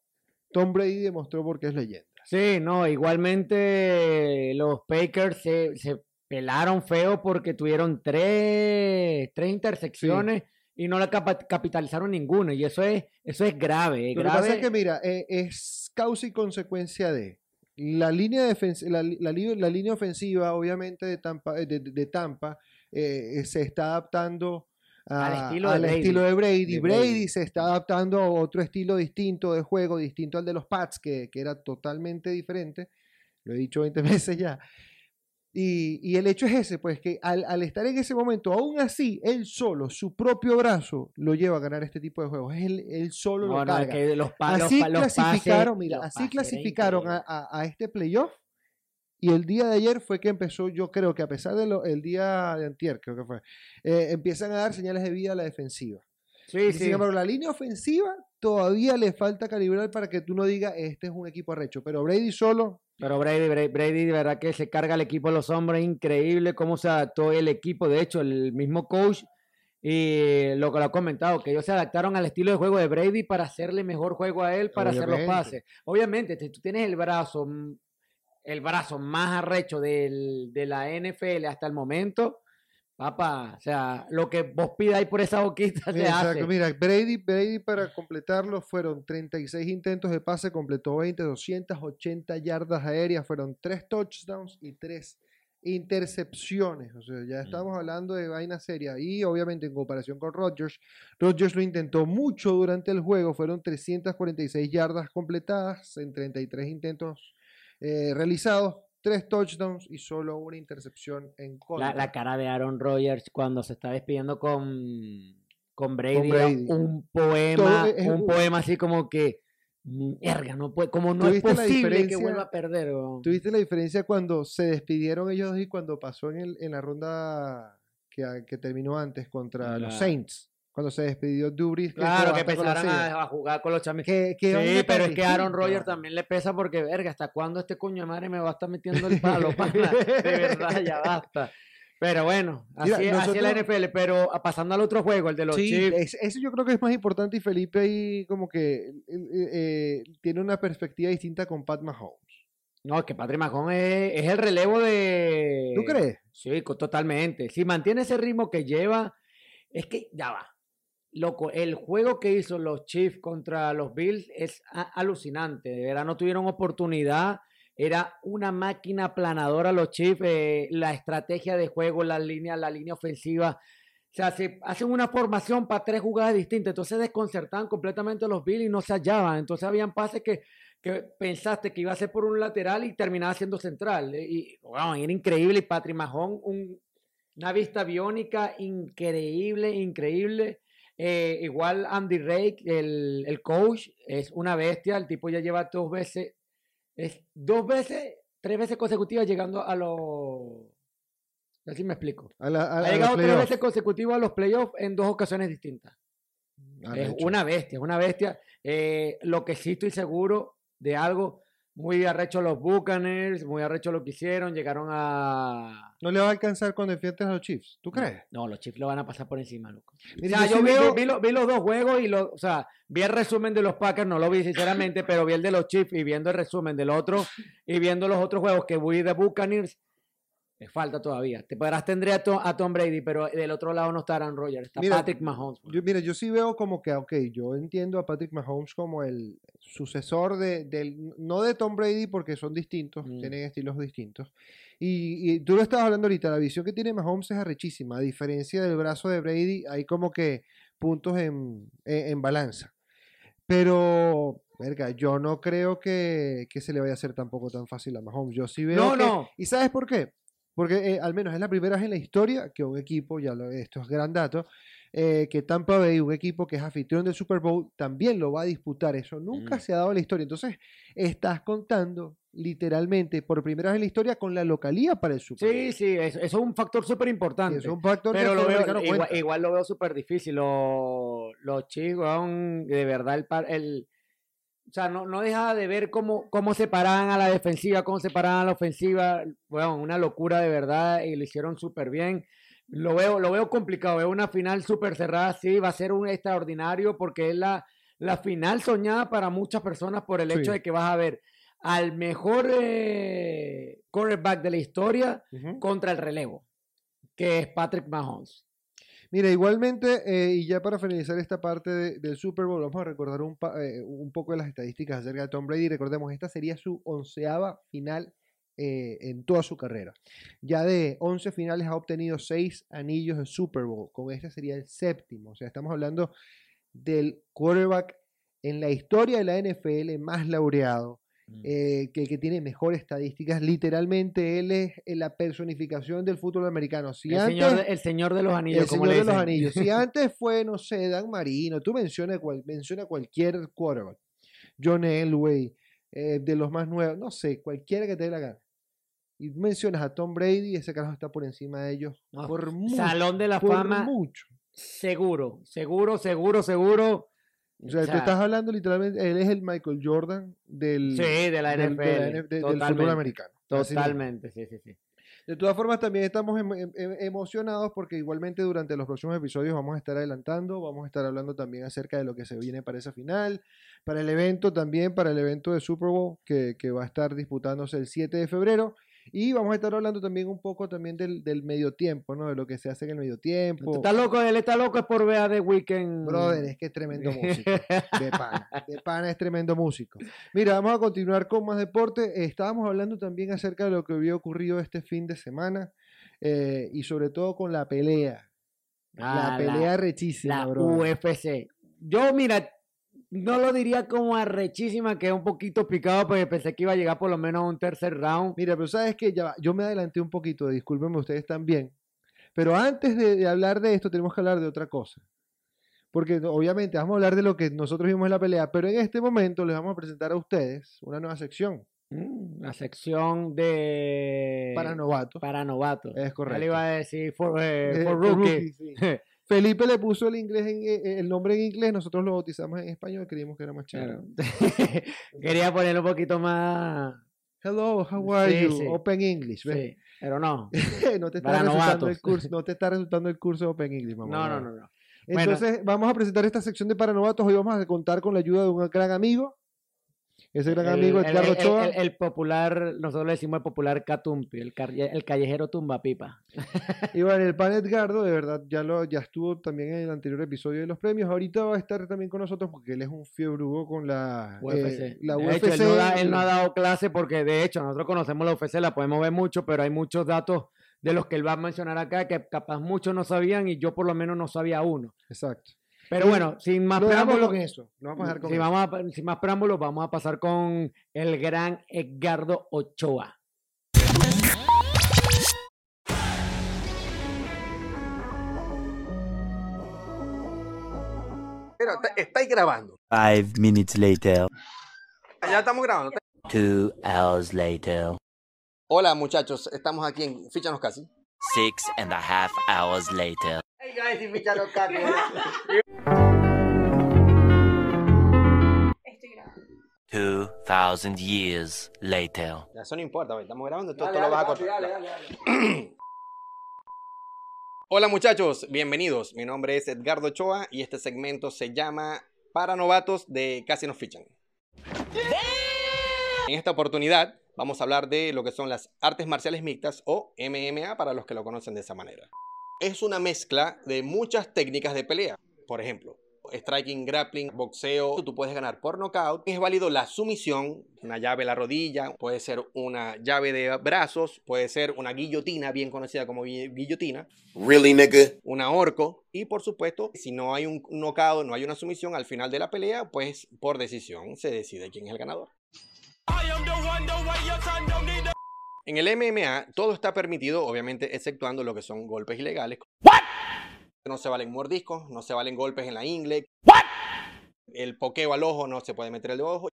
Tom Brady demostró por qué es leyenda. Sí, no, igualmente los Packers se, se pelaron feo porque tuvieron tres, tres intersecciones y no la capitalizaron ninguna. Y eso es, eso es grave, es Lo que pasa es que, mira, eh, es causa y consecuencia de la línea, defens- la, la la línea ofensiva, obviamente, de Tampa, eh, de, de- Tampa eh, se está adaptando Al estilo de Brady. de Brady. De Brady. Brady. se está adaptando a otro estilo distinto de juego, distinto al de los Pats, que, que era totalmente diferente. Lo he dicho 20 [LAUGHS] veces ya. Y, y el hecho es ese, pues que al, al estar en ese momento, aún así, él solo, su propio brazo, lo lleva a ganar este tipo de juegos. Él, él solo No, lo no, es carga. que los pa- los Así pa- los pases- clasificaron, mira, así clasificaron a, a- a este playoff. Y el día de ayer fue que empezó, yo creo que a pesar del día de antier, creo que fue, eh, empiezan a dar señales de vida a la defensiva. Sí, Y sí. Sin embargo, la línea ofensiva todavía le falta calibrar para que tú no digas, este es un equipo arrecho. Pero Brady solo, Pero Brady, Brady, Brady, de verdad que se carga el equipo a los hombres, increíble cómo se adaptó el equipo. De hecho, el mismo coach y lo que lo ha comentado, que ellos se adaptaron al estilo de juego de Brady para hacerle mejor juego a él, para hacer los pases. Obviamente, si tú tienes el brazo, mm, el brazo más arrecho del- de la NFL hasta el momento, papá, o sea, lo que vos pidáis por esa boquita se Exacto, hace. Mira, Brady, Brady para completarlo fueron 36 intentos de pase, completó 20, 280 yardas aéreas, fueron 3 touchdowns y 3 intercepciones. O sea, ya estamos hablando de vaina seria. Y obviamente en comparación con Rodgers, Rodgers lo intentó mucho durante el juego, fueron 346 yardas completadas en 33 intentos eh, realizados. Tres touchdowns y solo una intercepción en contra. La, la cara de Aaron Rodgers cuando se está despidiendo con, con Brady, un poema, es- un poema así como que, erga, no puede, como no es ¿Tuviste la posible que vuelva a perder. weón". ¿Tuviste la diferencia cuando se despidieron ellos y cuando pasó en, el- en la ronda que, que terminó antes contra los Saints? Cuando se despidió Dubris. Claro, que silla. a, a jugar con los vaina Sí, pero es que Aaron. Rodgers también le pesa porque, verga, ¿hasta cuándo este coño de madre me va a estar metiendo el palo? [LAUGHS] pana? De verdad, ya basta. Pero bueno, Mira, así, así es la NFL. Pero pasando al otro juego, el de los Sí, Chiefs. es- eso yo creo que es más importante y Felipe ahí como que eh, eh, eh, tiene una perspectiva distinta con Pat Mahomes. No, que Patrick Mahomes es, es el relevo de. ¿Tú crees? Sí, totalmente. Si mantiene ese ritmo que lleva, es que ya va. Loco, el juego que hizo los Chiefs contra los Bills es alucinante. De verdad, no tuvieron oportunidad. Era una máquina aplanadora los Chiefs. eh, la estrategia de juego, la línea, la línea ofensiva. O sea, se hacen una formación para tres jugadas distintas. Entonces desconcertaban completamente a los Bills y no se hallaban. Entonces habían pases que, que pensaste que iba a ser por un lateral y terminaba siendo central. eh, Y wow, era increíble. Y Patrick un- una vista biónica increíble, increíble. Eh, igual Andy Reid, el, el coach, es una bestia. El tipo ya lleva dos veces, es dos veces, tres veces consecutivas llegando a los. A ver si me explico. A la- a- a Ha llegado tres veces consecutivas a los playoffs en dos ocasiones distintas. Es Arrecho. una bestia, es una bestia. Eh, lo que sí estoy seguro de algo, muy arrecho los Buccaneers, muy arrecho lo que hicieron, llegaron a... No le va a alcanzar cuando defiendes a los Chiefs. ¿Tú crees? No, los Chiefs lo van a pasar por encima, loco. Mira, o sea, yo vi, veo- vi los dos juegos y lo, o sea, vi el resumen de los Packers, no lo vi sinceramente, [LAUGHS] pero vi el de los Chiefs y viendo el resumen del otro y viendo los otros juegos que vi de Buccaneers, me falta todavía. Te podrás tendré a, To- a Tom Brady, pero del otro lado no está Aaron Rodgers, está Mira, Patrick Mahomes. Yo, mira, yo sí veo como que, ok, yo entiendo a Patrick Mahomes como el sucesor de, del, no de Tom Brady porque son distintos, Mm. tienen estilos distintos. Y, y tú lo estabas hablando ahorita, la visión que tiene Mahomes es arrechísima, a diferencia del brazo de Brady, hay como que puntos en, en, en balanza. Pero, verga, yo no creo que, que se le vaya a hacer tampoco tan fácil a Mahomes. Yo sí veo No, que- no. ¿Y sabes por qué? Porque eh, al menos es la primera vez en la historia que un equipo, ya lo, esto es gran dato, eh, que Tampa Bay, un equipo que es anfitrión del Super Bowl, también lo va a disputar. Eso nunca Mm. se ha dado en la historia. Entonces, estás contando literalmente por primera vez en la historia con la localía para el Super Bowl. Sí, sí, eso, eso es un factor súper importante. eso es un factor que Pero lo veo, igual, lo veo súper difícil. Lo- los chicos, de verdad, el, el- o sea, no, no deja de ver cómo, cómo separaban a la defensiva, cómo separaban a la ofensiva. Bueno, una locura de verdad y lo hicieron súper bien. Lo veo, lo veo complicado, veo una final súper cerrada, sí, va a ser un extraordinario porque es la, la final soñada para muchas personas por el Sí. hecho de que vas a ver al mejor eh, quarterback de la historia contra el relevo, que es Patrick Mahomes. Mira, igualmente, eh, y ya para finalizar esta parte de- del Super Bowl, vamos a recordar un, eh, un poco de las estadísticas acerca de Tom Brady. Recordemos, esta sería su onceava final eh, en toda su carrera. Ya de 11 finales ha obtenido 6 anillos de Super Bowl. Con este sería el séptimo. O sea, estamos hablando del quarterback en la historia de la NFL más laureado. Eh, que, que tiene mejores estadísticas. Literalmente, él es eh, la personificación del fútbol americano. Si el, antes, señor de, el señor de los anillos, el Señor le de los. Anillos. Si [LAUGHS] antes fue, no sé, Dan Marino, tú menciona, cual, menciona cualquier quarterback. John Elway, eh, de los más nuevos, no sé, cualquiera que te dé la gana. Y mencionas a Tom Brady, ese carajo está por encima de ellos. Por mucho. Salón de la por fama, mucho. seguro, seguro, seguro, seguro. O sea, O tú estás hablando literalmente, él es el Michael Jordan del, Sí, de la del- de fútbol americano. Totalmente, sí, sí, sí. De todas formas, también estamos em- em- em- emocionados porque igualmente durante los próximos episodios vamos a estar adelantando, vamos a estar hablando también acerca de lo que se viene para esa final, para el evento también, para el evento de Super Bowl que, que va a estar disputándose el 7 de febrero. Y vamos a estar hablando también un poco también del, del medio tiempo, ¿no? De lo que se hace en el medio tiempo. Está loco, él está loco es por ver a The Weeknd. Brother, es que es tremendo [LAUGHS] músico. De pana. De pana es tremendo músico. Mira, vamos a continuar con más deporte. Estábamos hablando también acerca de lo que había ocurrido este fin de semana eh, y sobre todo con la pelea. la Ah, pelea rechísima, la brother. UFC. Yo, mira, no lo diría como arrechísima, que es un poquito picado, porque pensé que iba a llegar por lo menos a un tercer round. Mira, pero sabes que ya yo me adelanté un poquito, discúlpenme ustedes también. Pero antes de, de hablar de esto, tenemos que hablar de otra cosa. Porque obviamente vamos a hablar de lo que nosotros vimos en la pelea, pero en este momento les vamos a presentar a ustedes una nueva sección Mm, La sección de... para novatos. Para novatos. Es Ya le correcto. iba a decir for, eh, Eh, for rookies. rookies, sí. [LAUGHS] Felipe le puso el inglés en, eh, el nombre en inglés, nosotros lo bautizamos en español, creímos que era más chévere. Claro. [LAUGHS] Quería ponerlo un poquito más, Hello, how are Sí, you? sí. Open English. ¿ves? Sí, pero no. [LAUGHS] no, te está resultando el curso, no te está resultando el curso de Open English, mamá. No, no, no. no. Bueno. Entonces, vamos a presentar esta sección de para novatos. Hoy vamos a contar con la ayuda de un gran amigo. Ese gran amigo, El- Edgardo el- Ochoa. El, el popular, nosotros le decimos el popular Catumpi, el, el callejero tumba pipa. [LAUGHS] Y bueno, el pan Edgardo, de verdad, ya, lo, ya estuvo también en el anterior episodio de los premios. Ahorita va a estar también con nosotros porque él es un fiebrugo con la UFC. eh, la de UFC. hecho, él no, da- él no ha dado clase porque, de hecho, nosotros conocemos la UFC, la podemos ver mucho, pero hay muchos datos de los que él va a mencionar acá que capaz muchos no sabían y yo por lo menos no sabía uno. Exacto. Pero bueno, sin más preámbulos, con eso. No vamos a dejar con sin, eso. vamos a- sin más preámbulos, vamos a pasar con el gran Edgardo Ochoa. Pero está- estáis grabando. Five minutes later. Ya estamos grabando. Two hours later. Hola muchachos, estamos aquí en Fíchanos Casi. Six and a half hours later. Estoy grabando. Years later. Ya, eso no importa, estamos grabando, tú, tú lo vas a cortar. [CLEARS THROAT] Hola muchachos, bienvenidos. Mi nombre es Edgardo Ochoa y este segmento se llama Para novatos de Casi nos fichan. En esta oportunidad vamos a hablar de lo que son las artes marciales mixtas o MMA para los que lo conocen de esa manera. Es una mezcla de muchas técnicas de pelea. Por ejemplo, striking, grappling, boxeo, tú puedes ganar por knockout. Es válido la sumisión, una llave a la rodilla, puede ser una llave de brazos, puede ser una guillotina, bien conocida como gui- guillotina, Really, nigga? un ahorco y por supuesto, si no hay un knockout, no hay una sumisión al final de la pelea, pues por decisión se decide quién es el ganador. En el MMA todo está permitido, obviamente exceptuando lo que son golpes ilegales. No se valen mordiscos, no se valen golpes en la ingle. El pokeo al ojo no se puede meter el ojo.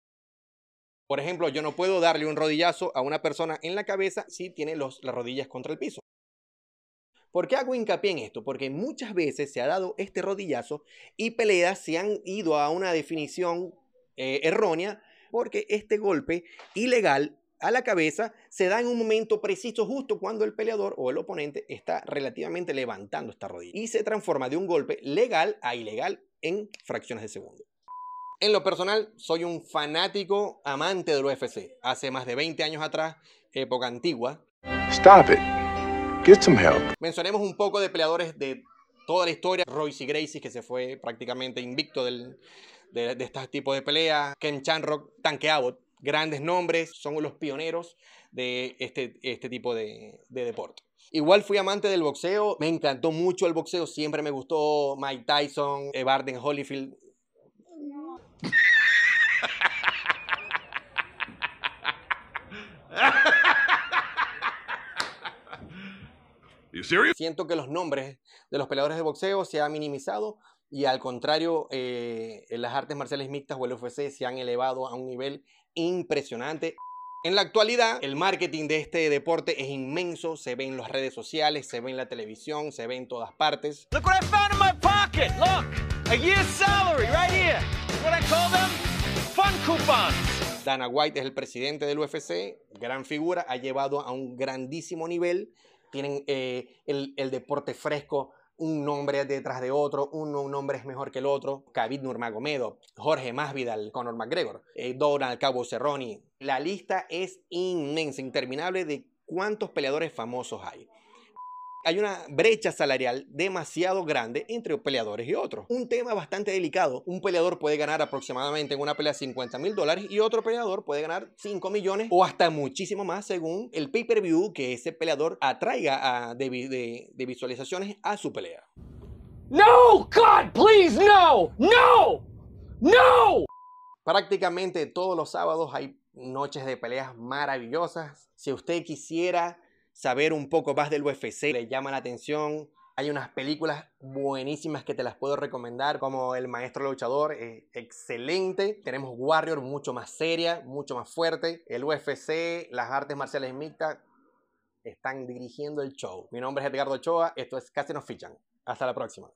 Por ejemplo, yo no puedo darle un rodillazo a una persona en la cabeza si tiene los, las rodillas contra el piso. ¿Por qué hago hincapié en esto? Porque muchas veces se ha dado este rodillazo y peleas se han ido a una definición eh, errónea porque este golpe ilegal a la cabeza se da en un momento preciso justo cuando el peleador o el oponente está relativamente levantando esta rodilla y se transforma de un golpe legal a ilegal en fracciones de segundo. En lo personal, soy un fanático amante del UFC. Hace más de 20 años atrás, época antigua, Stop it. Get some help. Mencionemos un poco de peleadores de toda la historia. Royce Gracie, que se fue prácticamente invicto del- de, de este tipo de peleas. Ken Shamrock, Tanque Abbott. Grandes nombres, son los pioneros de este, este tipo de, de deporte. Igual fui amante del boxeo, me encantó mucho el boxeo, siempre me gustó Mike Tyson, Evander Holyfield. Siento que los nombres de los peleadores de boxeo se han minimizado y al contrario, eh, en las artes marciales mixtas o el UFC se han elevado a un nivel impresionante. En la actualidad, el marketing de este deporte es inmenso, se ve en las redes sociales, se ve en la televisión, se ve en todas partes. Look what I found in my pocket. Look, a year's salary right here. What I call them? Fun coupons. Dana White es el presidente del UFC, gran figura, ha llevado a un grandísimo nivel. Tienen eh, el, el deporte fresco, un nombre detrás de otro, uno, un nombre es mejor que el otro. Khabib Nurmagomedov, Jorge Masvidal, Conor McGregor, eh, Donald Cabo Cerrone. La lista es inmensa, interminable de cuántos peleadores famosos hay. Hay una brecha salarial demasiado grande entre peleadores y otros. Un tema bastante delicado. Un peleador puede ganar aproximadamente en una pelea 50 mil dólares y otro peleador puede ganar 5 millones o hasta muchísimo más según el pay-per-view que ese peleador atraiga a- de, de- de visualizaciones a su pelea. No, God, please, no, no, no. Prácticamente todos los sábados hay noches de peleas maravillosas. Si usted quisiera saber un poco más del UFC, le llama la atención. Hay unas películas buenísimas que te las puedo recomendar, como El Maestro Luchador, es excelente. Tenemos Warrior, mucho más seria, mucho más fuerte. El UFC, las artes marciales mixtas, están dirigiendo el show. Mi nombre es Edgardo Ochoa, esto es Casi nos fichan. Hasta la próxima.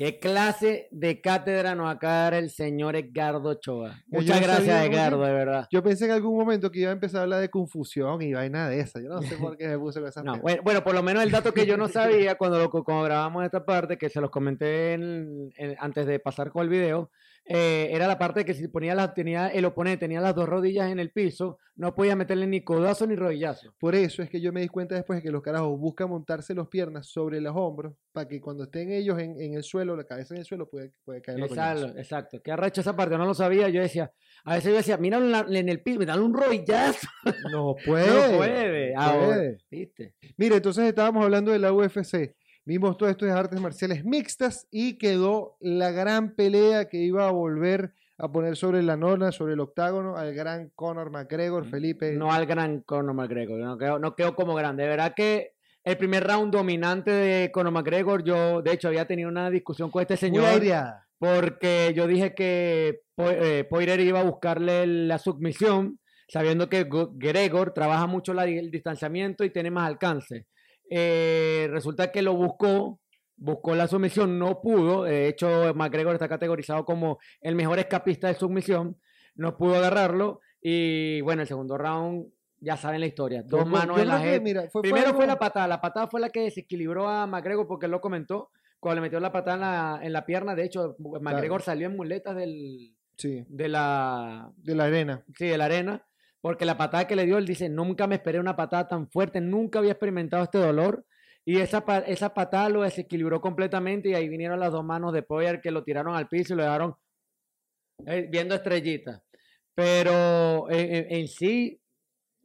Qué clase de cátedra nos acaba de dar el señor Edgardo Ochoa. Yo Muchas gracias. Edgardo, de verdad. Yo pensé en algún momento que iba a empezar a hablar de confusión y vaina de esa. Yo no sé por qué me puse con esa No, bueno, bueno, por lo menos el dato que yo no [LAUGHS] sabía cuando, lo, cuando grabamos esta parte, que se los comenté en- en- antes de pasar con el video, eh, era la parte que si ponía las, tenía el oponente tenía las dos rodillas en el piso, no podía meterle ni codazo ni rodillazo. Por eso es que yo me di cuenta después de que los carajos buscan montarse los piernas sobre los hombros para que cuando estén ellos en, en el suelo, la cabeza en el suelo, puede, puede caer los Exacto, exacto. Qué arrecho esa parte, no lo sabía. Yo decía, a veces yo decía, míralo en, el piso, dale un rodillazo. No [LAUGHS] puede. no puede. Ahora, puede. ¿viste? Mire, entonces estábamos hablando de la UFC. Vimos todo esto de artes marciales mixtas y quedó la gran pelea que iba a volver a poner sobre la nona, sobre el octágono, al gran Conor McGregor, Felipe. No al gran Conor McGregor, no quedó, no quedó como grande. De verdad que el primer round dominante de Conor McGregor, yo de hecho había tenido una discusión con este señor porque yo dije que Po- eh, Poirier iba a buscarle la submisión, sabiendo que Go- Gregor trabaja mucho la- el distanciamiento y tiene más alcance. Eh, resulta que lo buscó, buscó la sumisión, no pudo. De hecho, McGregor está categorizado como el mejor escapista de submisión, no pudo agarrarlo. Y bueno, el segundo round, ya saben la historia, dos manos yo en la que, mira, fue- Primero fue la patada, la patada fue la que desequilibró a McGregor porque él lo comentó. Cuando le metió la patada en la, en la pierna, de hecho, McGregor salió en muletas del, Sí, de la, de la arena. sí, de la arena, porque la patada que le dio, él dice, nunca me esperé una patada tan fuerte, nunca había experimentado este dolor. Y esa, esa patada lo desequilibró completamente y ahí vinieron las dos manos de Poirier que lo tiraron al piso y lo dejaron eh, viendo estrellitas. Pero eh, en, en sí,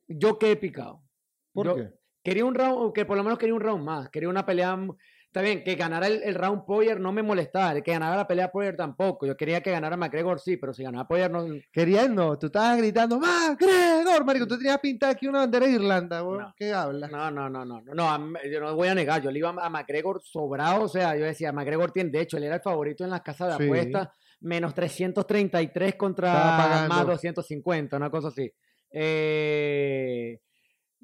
yo quedé picado. ¿Por Yo qué? Quería un round, que por lo menos quería un round más, quería una pelea. Está bien, que ganara el, el round Poirier no me molestaba, que ganara la pelea Poirier tampoco. Yo quería que ganara McGregor, sí, pero si ganaba Poirier no. Querían no, tú estabas gritando, ¡McGregor! Marico, tú tenías pintada aquí una bandera de Irlanda. No. ¿Qué hablas? No, no, no, no, no, no, yo no voy a negar, yo le iba a McGregor sobrado, o sea, yo decía, McGregor tiene, de hecho, él era el favorito en las casas de Sí. apuestas, menos 333 Estaba contra más 250, una cosa así. Eh,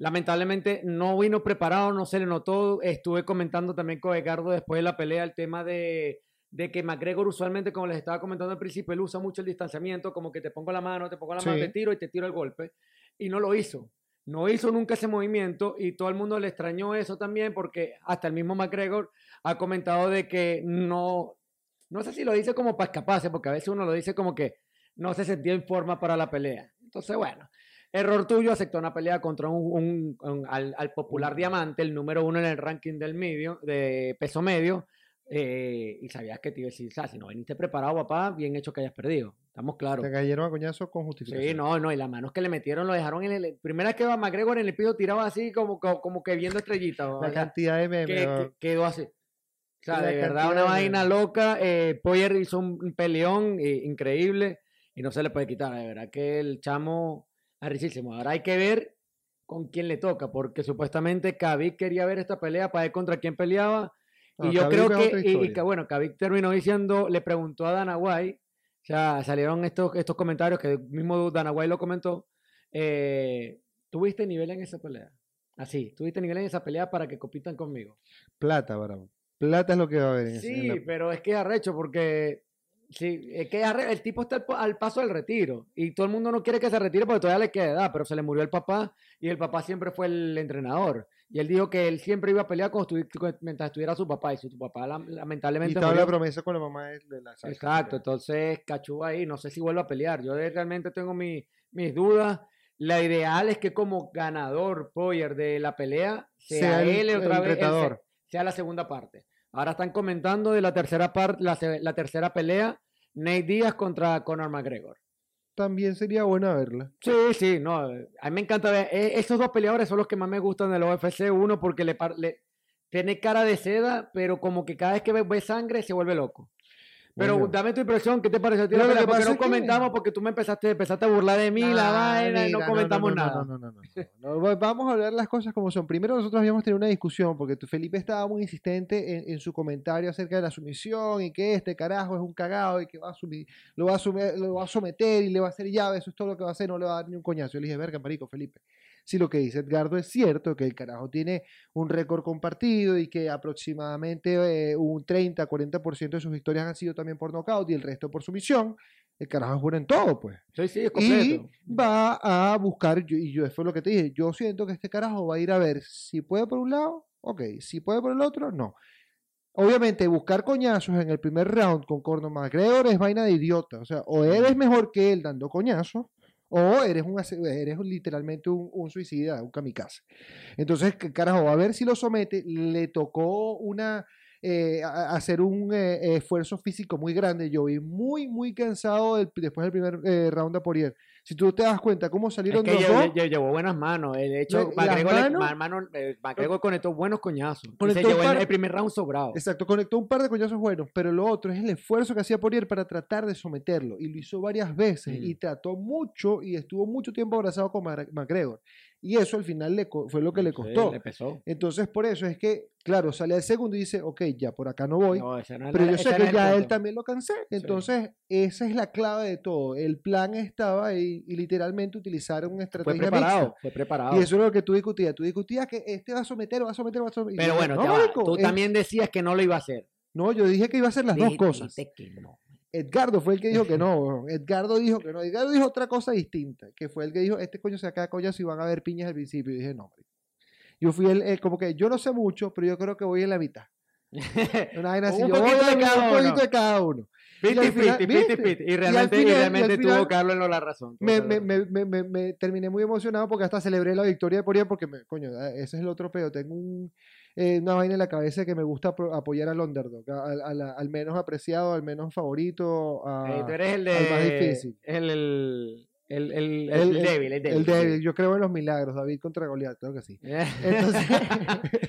lamentablemente no vino preparado, no se le notó, estuve comentando también con Edgardo después de la pelea el tema de, de que McGregor usualmente, como les estaba comentando al principio, él usa mucho el distanciamiento, como que te pongo la mano, te pongo la mano, Sí. te tiro y te tiro el golpe, y no lo hizo. No hizo nunca ese movimiento y todo el mundo le extrañó eso también porque hasta el mismo McGregor ha comentado de que no, no sé si lo dice como para escaparse, porque a veces uno lo dice como que no se sentía en forma para la pelea. Entonces, bueno, error tuyo, aceptó una pelea contra un, un- un- al, al popular diamante, el número uno en el ranking del medio, de peso medio, eh, y sabías que te iba a decir, si no viniste preparado, papá, bien hecho que hayas perdido. Estamos claros. Te cayeron a coñazo con justificación. Sí, no, no, y las manos que le metieron lo dejaron en el. Primera vez que va McGregor en el piso tiraba así como, como, como que viendo estrellitas. La ¿verdad? cantidad de memes. que, weón. que- quedó así. O sea, de verdad, una de vaina loca. Eh, Poyer hizo un, un peleón eh, increíble y no se le puede quitar. De verdad que el chamo arrechísimo. Ahora hay que ver con quién le toca, porque supuestamente Khabib quería ver esta pelea para ver contra quién peleaba. No, y yo Khabib creo que, y- bueno, Khabib terminó diciendo, le preguntó a Dana White, o sea, salieron estos, estos comentarios que el mismo Dana White lo comentó. Eh, ¿Tuviste nivel en esa pelea? Así, ¿tuviste nivel en esa pelea para que compitan conmigo? Plata, bravo. Plata es lo que va a haber en ese- en Sí, la- pero es que es arrecho porque sí, es que el tipo está al, pa- al paso del retiro y todo el mundo no quiere que se retire porque todavía le queda edad, pero se le murió el papá y el papá siempre fue el entrenador. Y él dijo que él siempre iba a pelear con mientras estuviera su papá y su papá la- Y lamentablemente estaba la promesa con la mamá de, la salsa. Exacto, entonces Cachú ahí, no sé si vuelve a pelear. Yo realmente tengo mi- mis dudas. La ideal es que como ganador Poyer de la pelea sea, Sea el- él otra el vez sea la segunda parte. Ahora están comentando de la tercera parte, la, la tercera pelea, Nate Díaz contra Conor McGregor. También sería buena verla. Sí, sí, no, a mí me encanta ver. eh, Esos dos peleadores son los que más me gustan del UFC. Uno porque le, le- tiene cara de seda, pero como que cada vez que ve, ve sangre se vuelve loco. Pero Bueno. dame tu impresión, ¿qué te pareció a ti que Porque no que- comentamos, porque tú me empezaste, empezaste a burlar de mí, la vaina, y no comentamos no, no, nada. No, no, no, no, no. No, va- Vamos a hablar las cosas como son. Primero nosotros habíamos tenido una discusión porque tu- Felipe estaba muy insistente en, en su comentario acerca de la sumisión y que este carajo es un cagado y que va a sumir, lo, va a lo va a someter y le va a hacer llave, eso es todo lo que va a hacer, no le va a dar ni un coñazo. Yo le dije, verga, marico, Felipe. Si lo que dice Edgardo es cierto, que el carajo tiene un récord compartido y que aproximadamente eh, un 30-40% de sus victorias han sido también por nocaut y el resto por sumisión. El carajo es bueno en todo, pues. Sí, sí, es Y va a buscar, y yo eso es lo que te dije, yo siento que este carajo va a ir a ver si puede por un lado, ok, si puede por el otro, no. Obviamente, buscar coñazos en el primer round con Conor McGregor es vaina de idiota. O sea, o eres mejor que él dando coñazos, o eres, un, eres literalmente un, suicida, un kamikaze. Entonces, ¿qué carajo, a ver si lo somete. Le tocó una eh, hacer un eh, esfuerzo físico muy grande. Yo vi muy, muy cansado después del primer eh, round a Poirier. Si tú te das cuenta cómo Es salieron que los llevó, dos, lle- llevó buenas manos. eh, De hecho, McGregor, eh, conectó buenos coñazos. Se Conectó un llevó el, par- el primer round sobrado. Exacto, conectó un par de coñazos buenos, pero lo otro es el esfuerzo que hacía Poirier para tratar de someterlo. Y lo hizo varias veces Mm. y trató mucho y estuvo mucho tiempo abrazado con McGregor. Y eso al final le fue lo que le Sí, costó. le pesó. Entonces, por eso es que, claro, sale al segundo y dice, ok, ya por acá no voy. No, no pero la- yo sé que ya él también lo cansé. Entonces, esa es la clave de todo. El plan estaba ahí y literalmente utilizaron una Fue estrategia preparado, mixta. fue preparado. Y eso es lo que tú discutías. Tú discutías que este va a someter, va a someter, va a someter. Pero bueno, no, marico, tú también decías que no lo iba a hacer. No, yo dije que iba a hacer las dos cosas. que no. Edgardo fue el que dijo que no. Edgardo dijo que no. Edgardo dijo otra cosa distinta, que fue el que dijo, este coño se acaba coñas y van a haber piñas al principio. Y dije, no, marico. Yo fui el, el- como que yo no sé mucho, pero yo creo que voy en la mitad. [LAUGHS] Una vaina así, Un yo voy poquito de cada un poquito de cada uno. Y Piti, final- piti, piti. Y Y al realmente, y final- y al realmente final tuvo Carlos en la razón. Me, me, me, me, me, me terminé muy emocionado porque hasta celebré la victoria de Poirier porque, me, coño, eh, ese es el otro pedo. Tengo un, eh, una vaina en la cabeza que me gusta apoyar al underdog, a- al, al- al menos apreciado, al menos favorito. a- Eh, tú eres el de. al más difícil. El, el, el, el, el, débil, el débil. El débil, yo creo en los milagros, David contra Goliat, creo que sí. [LAUGHS] Entonces, [LAUGHS]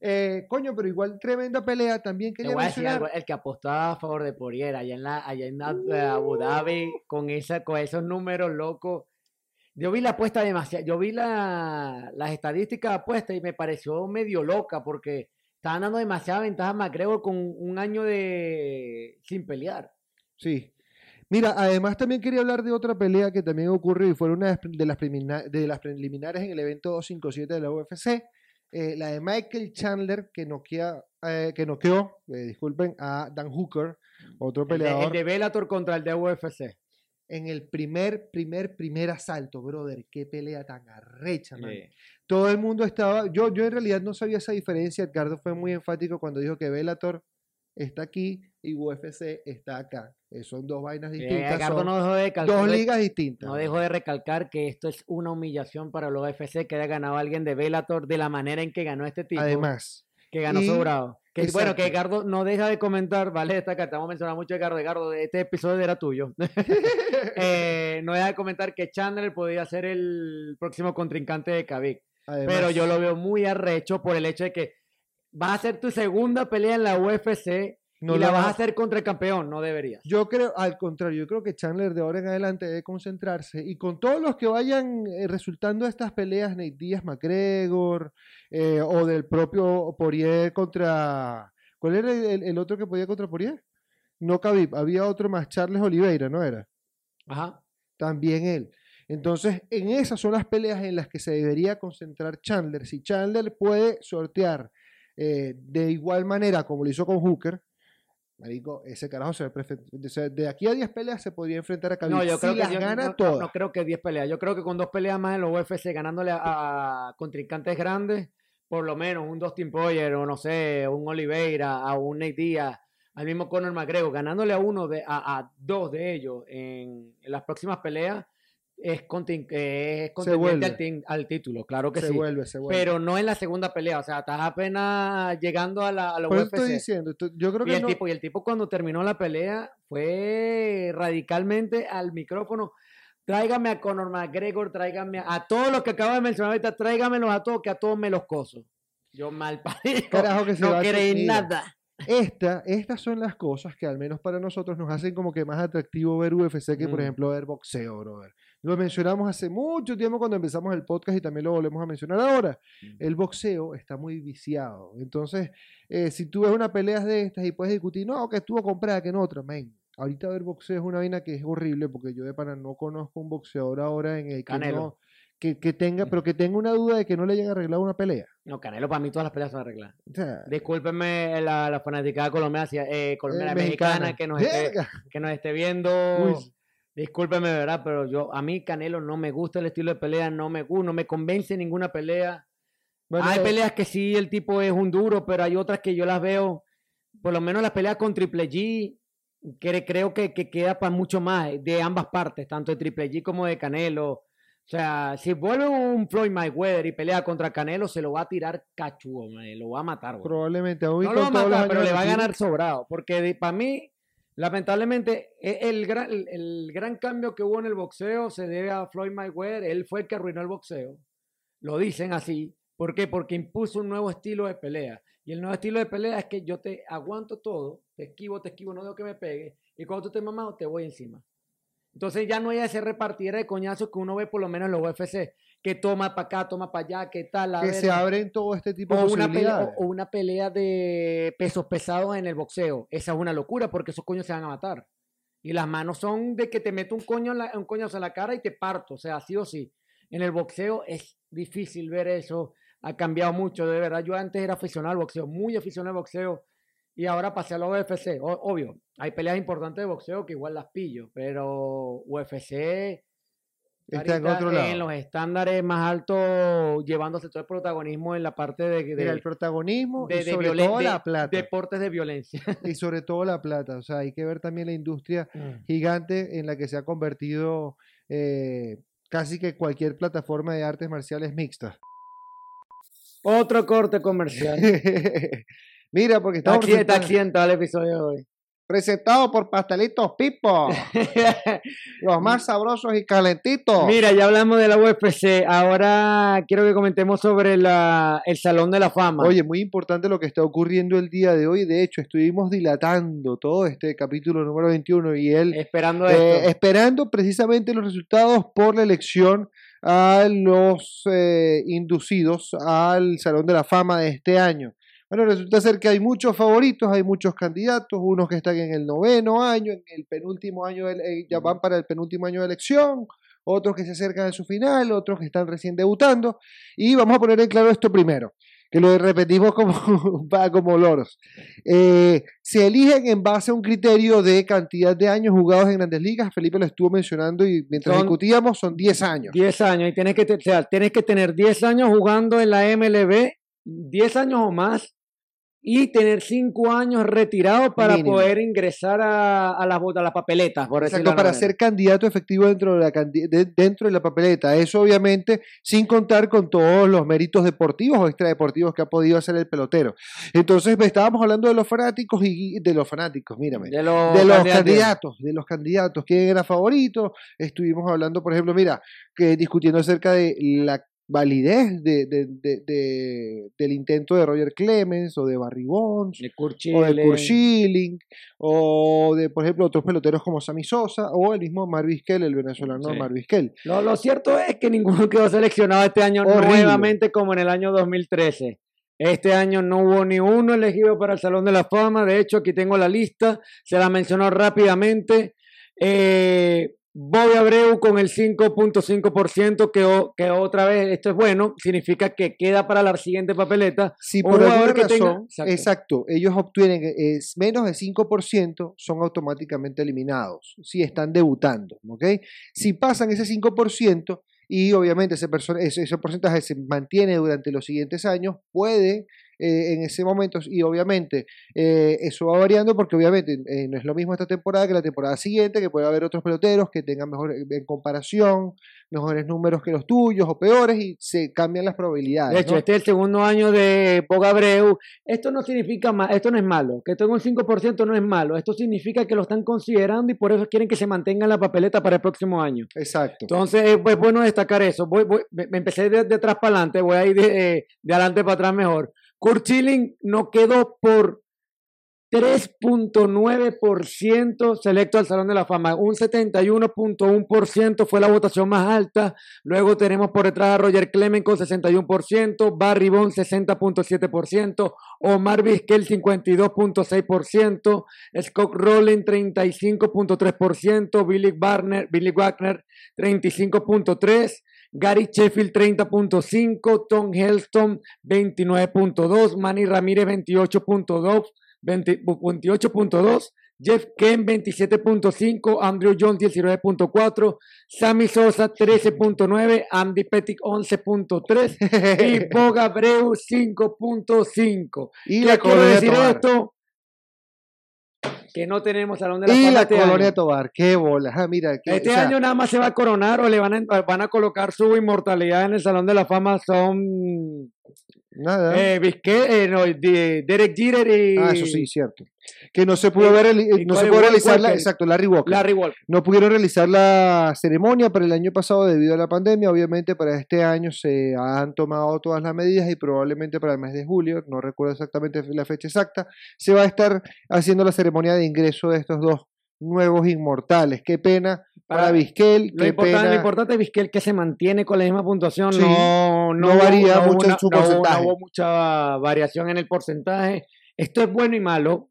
eh, coño, pero igual tremenda pelea. También quería mencionar. algo, el que apostaba a favor de Poirier allá en, la, allá en Ab- eh, Abu Dhabi con, esa, con esos números locos. Yo vi la apuesta demasiado, yo vi la, las estadísticas de apuesta y me pareció medio loca porque estaban dando demasiada ventaja a McGregor con un año de sin pelear. Sí. Mira, además también quería hablar de otra pelea que también ocurrió y fue una de las, prelimina- de las preliminares en el evento 257 de la UFC. eh, la de Michael Chandler que, noquea, eh, que noqueó, eh, disculpen, a Dan Hooker, otro El de, peleador, el de Bellator contra el de UFC. En el primer, primer, primer asalto, brother. Qué pelea tan arrecha, man. Todo el mundo estaba, yo, yo en realidad no sabía esa diferencia. Edgardo fue muy enfático cuando dijo que Bellator está aquí y UFC está acá. Eh, son dos vainas Eh, distintas, Edgardo son no dejó de dos ligas distintas. No dejo de recalcar que esto es una humillación para los UFC que haya ganado alguien de Bellator de la manera en que ganó este tipo. Además, que ganó y- sobrado. Que, bueno, que. Edgardo no deja de comentar, vale, esta carta, vamos a mencionar mucho a Edgardo. Edgardo, este episodio era tuyo. [LAUGHS] Eh, no deja de comentar que Chandler podía ser el próximo contrincante de Khabib. además, Pero yo lo veo muy arrecho por el hecho de que vas a hacer tu segunda pelea en la UFC no y la vas a hacer contra el campeón. No deberías. Yo creo, al contrario, yo creo que Chandler de ahora en adelante debe concentrarse y con todos los que vayan eh, resultando de estas peleas, Nate Díaz, McGregor, eh, o del propio Poirier contra. ¿Cuál era el otro que podía contra Poirier? No Khabib, había otro más, Charles Oliveira, ¿no era? Ajá. También él. Entonces, en esas son las peleas en las que se debería concentrar Chandler. Si Chandler puede sortear eh, de igual manera como lo hizo con Hooker, marico, ese carajo se o sea, de aquí a 10 peleas se podría enfrentar a Khabib. No, yo si creo que las yo no- gana no, no, todas. no creo que 10 peleas. Yo creo que con dos peleas más en los UFC, ganándole a, a contrincantes grandes, por lo menos un Dustin Poirier o no sé, un Oliveira, a un Nate Díaz, al mismo Conor McGregor, ganándole a uno de a, a dos de ellos en, en las próximas peleas es, es contendiente al, título, claro que se sí. vuelve, se vuelve. Pero no en la segunda pelea, o sea, estás apenas llegando a la, a eso UFC. estoy diciendo, yo creo Y que el, no- tipo, y el tipo cuando terminó la pelea fue radicalmente al micrófono. Tráigame a Conor McGregor, tráigame a, a todos los que acabo de mencionar ahorita, tráigamelos a todos, que a todos me los coso. Yo mal [LAUGHS] parido. Carajo que se no creí nada. Esta, estas son las cosas que al menos para nosotros nos hacen como que más atractivo ver UFC que, por Mm. ejemplo, ver boxeo, brother. Lo mencionamos hace mucho tiempo cuando empezamos el podcast y también lo volvemos a mencionar ahora. El boxeo está muy viciado. Entonces, eh, si tú ves una pelea de estas y puedes discutir, no, que estuvo comprada, que en otra, men. Ahorita ver boxeo es una vaina que es horrible porque yo de pana no conozco un boxeador ahora en el que no, que, que tenga, pero que tenga una duda de que no le hayan arreglado una pelea. No, Canelo para mí todas las peleas son arregladas. O sea, Discúlpenme la, la fanaticada colombiana, eh, colombiana eh, mexicana, que nos, esté, que nos esté viendo. Uy. Discúlpenme, ¿verdad? Pero yo, a mí Canelo no me gusta el estilo de pelea, no me gusta, no me convence ninguna pelea. Bueno, hay eh, peleas que sí, el tipo es un duro, pero hay otras que yo las veo, por lo menos las peleas con Triple G, que creo que, que queda para mucho más de ambas partes, tanto de Triple G como de Canelo. O sea, si vuelve un Floyd Mayweather y pelea contra Canelo, se lo va a tirar cachudo, lo va a matar. güey. Probablemente, aún No lo va a matar, pero le va a ganar sobrado. Porque para mí, lamentablemente, e- el gran, el, gran cambio que hubo en el boxeo se debe a Floyd Mayweather. Él fue el que arruinó el boxeo. Lo dicen así. ¿Por qué? Porque impuso un nuevo estilo de pelea. Y el nuevo estilo de pelea es que yo te aguanto todo, te esquivo, te esquivo, no dejo que me pegue. Y cuando tú estés mamado, te voy encima. Entonces ya no hay ese repartir de coñazos que uno ve por lo menos en los UFC, que toma para acá, toma para allá, que tal. la que se abren todo este tipo de o una, pelea, posibilidades. o, o una pelea de pesos pesados en el boxeo. Esa es una locura porque esos coños se van a matar. Y las manos son de que te meto un, coño en la- un coñazo en la cara y te parto. O sea, sí o sí. En el boxeo es difícil ver eso. Ha cambiado mucho, de verdad. Yo antes era aficionado al boxeo, muy aficionado al boxeo. Y ahora pasé a la UFC. O- obvio, hay peleas importantes de boxeo que igual las pillo. Pero UFC Está en otro lado. en los estándares más altos, llevándose todo el protagonismo en la parte de, de- Mira, el protagonismo de- y sobre todo la plata. deportes de violencia. [LAUGHS] y sobre todo la plata. O sea, hay que ver también la industria Mm. gigante en la que se ha convertido eh, casi que cualquier plataforma de artes marciales mixtas. Otro corte comercial. [LAUGHS] Mira, porque estamos acci- está presentando- accidentado el episodio de hoy. presentado por Pastelitos Pipo, [LAUGHS] los más sabrosos y calentitos. Mira, ya hablamos de la UFC. Ahora quiero que comentemos sobre la, el Salón de la Fama. Oye, muy importante lo que está ocurriendo el día de hoy. De hecho, estuvimos dilatando todo este capítulo número 21 y él esperando Eh, esperando precisamente los resultados por la elección a los eh, inducidos al Salón de la Fama de este año. Bueno, resulta ser que hay muchos favoritos, hay muchos candidatos, unos que están en el noveno año, en el penúltimo año, de- eh, ya van para el penúltimo año de elección, otros que se acercan a su final, otros que están recién debutando. Y vamos a poner en claro esto primero, que lo repetimos como, [LAUGHS] como loros. Eh, se eligen en base a un criterio de cantidad de años jugados en grandes ligas. Felipe lo estuvo mencionando y mientras Son discutíamos son 10 años. 10 años. Y tienes que, o sea, tienes que tener 10 años jugando en la MLB, 10 años o más, y tener 5 años retirado para Mínimo. poder ingresar a, a las a las papeletas, por Exacto, para manera. ser candidato efectivo dentro de, la, de- dentro de la papeleta. Eso obviamente sin contar con todos los méritos deportivos o extradeportivos que ha podido hacer el pelotero. Entonces estábamos hablando de los fanáticos y de los fanáticos, mírame. de los, de los candidatos. candidatos, de los candidatos, quién era favorito. Estuvimos hablando, por ejemplo, mira, que discutiendo acerca de la validez de, de- de- de- del intento de Roger Clemens o de Barry Bonds o de Kurt Schilling. Schilling, o de, por ejemplo, otros peloteros como Sammy Sosa o el mismo Marvis Kell, el venezolano Sí. Marvis Kell. Lo, lo cierto es que ninguno quedó seleccionado este año Horrible. nuevamente como en el año 2013. Este año no hubo ni uno elegido para el Salón de la Fama. De hecho, aquí tengo la lista. Se la mencionó rápidamente. Eh, Bobby Abreu con el 5.5%, que, que otra vez, esto es bueno, significa que queda para la siguiente papeleta. Si por alguna que tenga- razón, exacto. exacto. ellos obtienen es menos de 5%, son automáticamente eliminados si están debutando. ¿ok? Si pasan ese 5% y obviamente ese, persona- ese, ese porcentaje se mantiene durante los siguientes años, puede eh, en ese momento, y obviamente eh, eso va variando porque obviamente eh, no es lo mismo esta temporada que la temporada siguiente, que puede haber otros peloteros que tengan mejor en comparación, mejores números que los tuyos o peores y se cambian las probabilidades. De hecho, ¿no? este es el segundo año de Bob Abreu. Esto no significa más, esto no es malo. Que tenga un 5% no es malo. Esto significa que lo están considerando y por eso quieren que se mantenga en la papeleta para el próximo año. Exacto. Entonces, es pues, bueno destacar eso. Voy, voy- me empecé de, de atrás para adelante, voy a ir de, eh, de adelante para atrás mejor. Kurt Schilling no quedó por 3.9% selecto al Salón de la Fama. Un 71.1% fue la votación más alta. Luego tenemos por detrás a Roger Clemens con 61%, Barry Bonds 60.7%, Omar Vizquel 52.6%, Scott Rowland 35.3%, Billy Wagner, Billy Wagner 35.3%, Gary Sheffield 30.5, Tom Helston 29.2, Manny Ramírez 28.2, 20 28.2, Jeff Ken 27.5, Andrew Jones 19.4, Sammy Sosa 13.9, Andy Pettit 11.3 [LAUGHS] y Boga Abreu 5.5. Y ¿Qué la quiero decir esto? Que no tenemos Salón de la Y Fama la este colonia año. Tobar, qué bola. Ah, mira, Este o sea, año nada más se va a coronar o le van a, van a colocar su inmortalidad en el Salón de la Fama. Son nada. eh, eh, no, Derek Jeter y ah, eso sí, cierto. Que no se pudo ver, el- y no se pudo Walker, realizar la, exacto, Larry Walker. Larry Walker. No pudieron realizar la ceremonia para el año pasado debido a la pandemia. Obviamente para este año se han tomado todas las medidas y probablemente para el mes de julio, no recuerdo exactamente la fecha exacta, se va a estar haciendo la ceremonia de ingreso de estos dos nuevos inmortales. Qué pena para, Para- Vizquel, Lo qué importante, lo importante es Vizquel que se mantiene con la misma puntuación, Sí, no, no varía mucho en su hubo- porcentaje. no hubo mucha variación en el porcentaje. Esto es bueno y malo.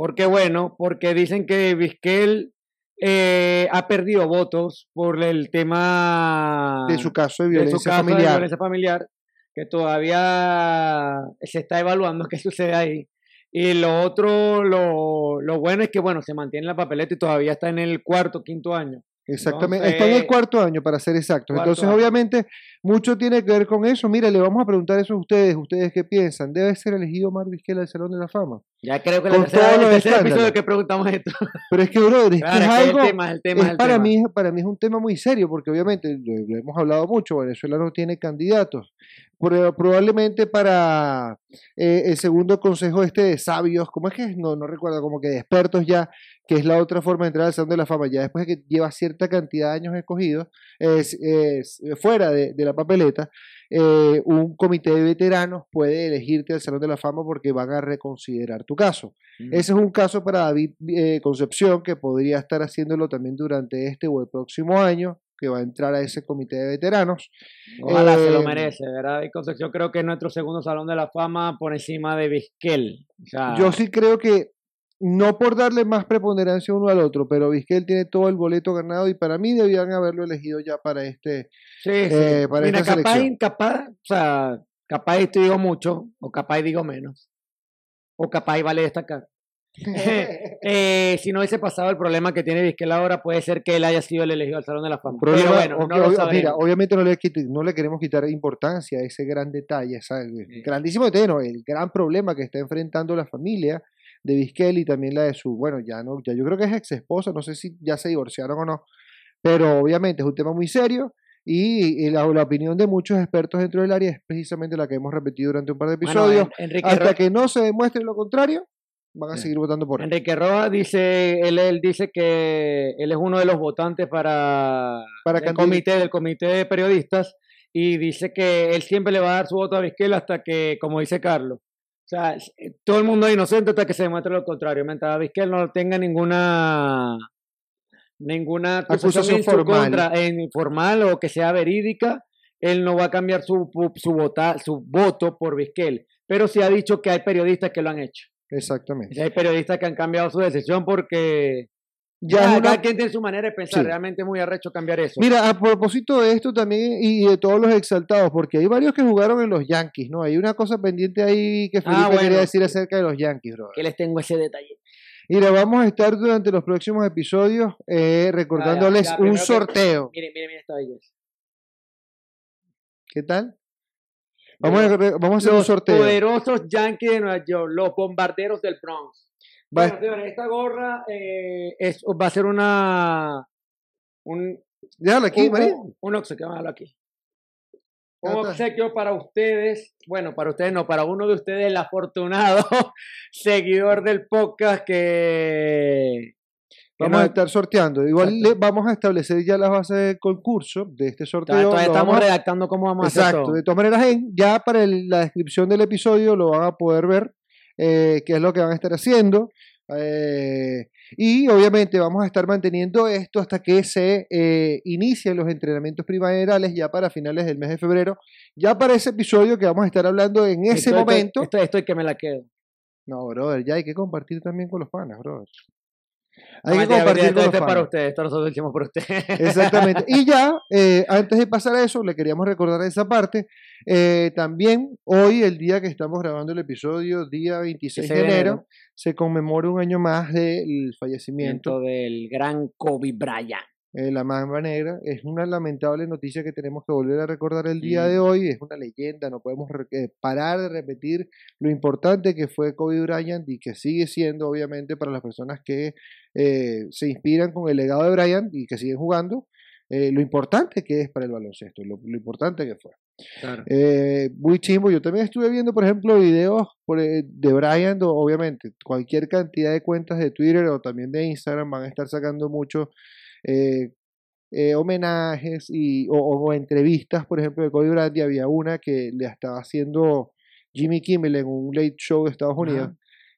¿Por qué bueno? Porque dicen que Vizquel eh, ha perdido votos por el tema de su caso de violencia de familiar. violencia familiar, que todavía se está evaluando [LAUGHS] qué sucede ahí. Y lo otro, lo, lo bueno es que, bueno, se mantiene la papeleta y todavía está en el cuarto, quinto año. Exactamente, está en el Entonces- cuarto año para ser exactos. Entonces, año. obviamente, mucho tiene que ver con eso. Mira, le vamos a preguntar eso a ustedes. ¿Ustedes qué piensan? ¿Debe ser elegido Omar Vizquel al Salón de la Fama? Ya creo que Con la tercera, todos el los tercer episodio que preguntamos esto. Pero es que, brother, es Claro, que es algo... el tema, el tema, es el para, tema. mí, para mí es un tema muy serio, porque obviamente lo, lo hemos hablado mucho, Venezuela no tiene candidatos. Pero probablemente para eh, el segundo consejo este de sabios, ¿cómo es que es? No, no recuerdo, como que de expertos ya, que es la otra forma de entrar al Salón de la Fama, ya después de que lleva cierta cantidad de años escogidos, es, es, fuera de, de la papeleta, eh, un comité de veteranos puede elegirte al Salón de la Fama porque van a reconsiderar tu caso. Ese es un caso para David eh, Concepción que podría estar haciéndolo también durante este o el próximo año, que va a entrar a ese comité de veteranos. Ojalá se lo Eh, merece, ¿verdad? Y Concepción creo que es nuestro segundo salón de la fama por encima de Vizquel. O sea, Yo sí creo que, no por darle más preponderancia uno al otro, pero Vizquel tiene todo el boleto ganado y para mí debían haberlo elegido ya para este. sí, sí. eh, para Mira, esta capaz, selección. capaz, o sea, capaz te digo mucho, o capaz digo menos, o capaz vale destacar. [LAUGHS] Eh, si no hubiese pasado el problema que tiene Vizquel ahora, puede ser que él haya sido el elegido al Salón de la Fama. Problema, Pero bueno, obvio- no lo obvio- sabremos. mira, obviamente no le, no le queremos quitar importancia a ese gran detalle, grandísimo detalle, no, el gran problema que está enfrentando la familia de Vizquel y también la de su, bueno, ya no, ya yo creo que es ex esposa, no sé si ya se divorciaron o no, pero obviamente es un tema muy serio y, y la, la opinión de muchos expertos dentro del área es precisamente la que hemos repetido durante un par de Bueno, episodios. En- Hasta que no se demuestre lo contrario, van a Sí. seguir votando por él. Enrique Roa dice, él, él dice que él es uno de los votantes para, Para el comité, del comité de periodistas y dice que él siempre le va a dar su voto a Vizquel hasta que, como dice Carlos, sea, s- todo el mundo es inocente hasta que se demuestre lo contrario. Mientras Vizquel no tenga ninguna ninguna acusación, en formal. contra, en formal o que sea verídica, él no va a cambiar su, su, vota- su voto por Vizquel. Pero sí ha dicho que hay periodistas que lo han hecho. Exactamente. Hay periodistas que han cambiado su decisión porque Ya es una- cada quien tiene su manera de pensar. Sí. Realmente es muy arrecho cambiar eso. Mira, a propósito de esto también y de todos los exaltados, porque hay varios que jugaron en los Yankees, ¿no? Hay una cosa pendiente ahí que Felipe Ah, bueno. quería decir acerca de los Yankees, bro. que les tengo ese detalle. Mira, vamos a estar durante los próximos episodios eh, recordándoles ya, un primero que- sorteo. Miren, miren, miren esta belleza. ¿Qué tal? Vamos a, vamos a hacer un Los sorteo. poderosos Yankees de Nueva York, los bombarderos del Bronx. Va- Bueno, señores, esta gorra eh, es, va a ser una. Un, Déjala aquí, un, María. un- un obsequio, aquí. Un Ah, está. obsequio para ustedes, bueno, para ustedes no, para uno de ustedes, el afortunado [LAUGHS] seguidor del podcast que. Vamos no- a estar sorteando. Igual le- vamos a establecer ya las bases de concurso de este sorteo. todavía, estamos a- redactando cómo vamos a hacer Exacto. De todas maneras, en- ya para el- la descripción del episodio lo van a poder ver eh, qué es lo que van a estar haciendo. eh, y obviamente vamos a estar manteniendo esto hasta que se eh, inicien los entrenamientos primaverales ya para finales del mes de febrero. Ya para ese episodio que vamos a estar hablando en ese momento. Esto, esto es que me la quedo. No, brother, ya hay que compartir también con los panas, brother. Hay que Mentira, compartir con los es para fans. ustedes, esto nosotros lo por ustedes. Exactamente. [LAUGHS] Y ya, eh, antes de pasar a eso, le queríamos recordar esa parte. eh, también hoy, el día que estamos grabando el episodio, día 26 de 26 de enero, enero. se conmemora un año más del fallecimiento del gran Kobe Bryant. Eh, la Mamba Negra. Es una lamentable noticia que tenemos que volver a recordar el día de hoy. Es una leyenda, no podemos eh, parar de repetir lo importante que fue Kobe Bryant y que sigue siendo, obviamente, para las personas que eh, se inspiran con el legado de Bryant y que siguen jugando. eh, lo importante que es para el baloncesto, lo, lo importante que fue. Claro. Eh, muy chimbo. Yo también estuve viendo, por ejemplo, videos por, de Bryant, obviamente, cualquier cantidad de cuentas de Twitter o también de Instagram van a estar sacando mucho eh, eh, homenajes y, o, o entrevistas, por ejemplo, de Kobe Bryant. Y había una que le estaba haciendo Jimmy Kimmel en un late show de Estados Unidos.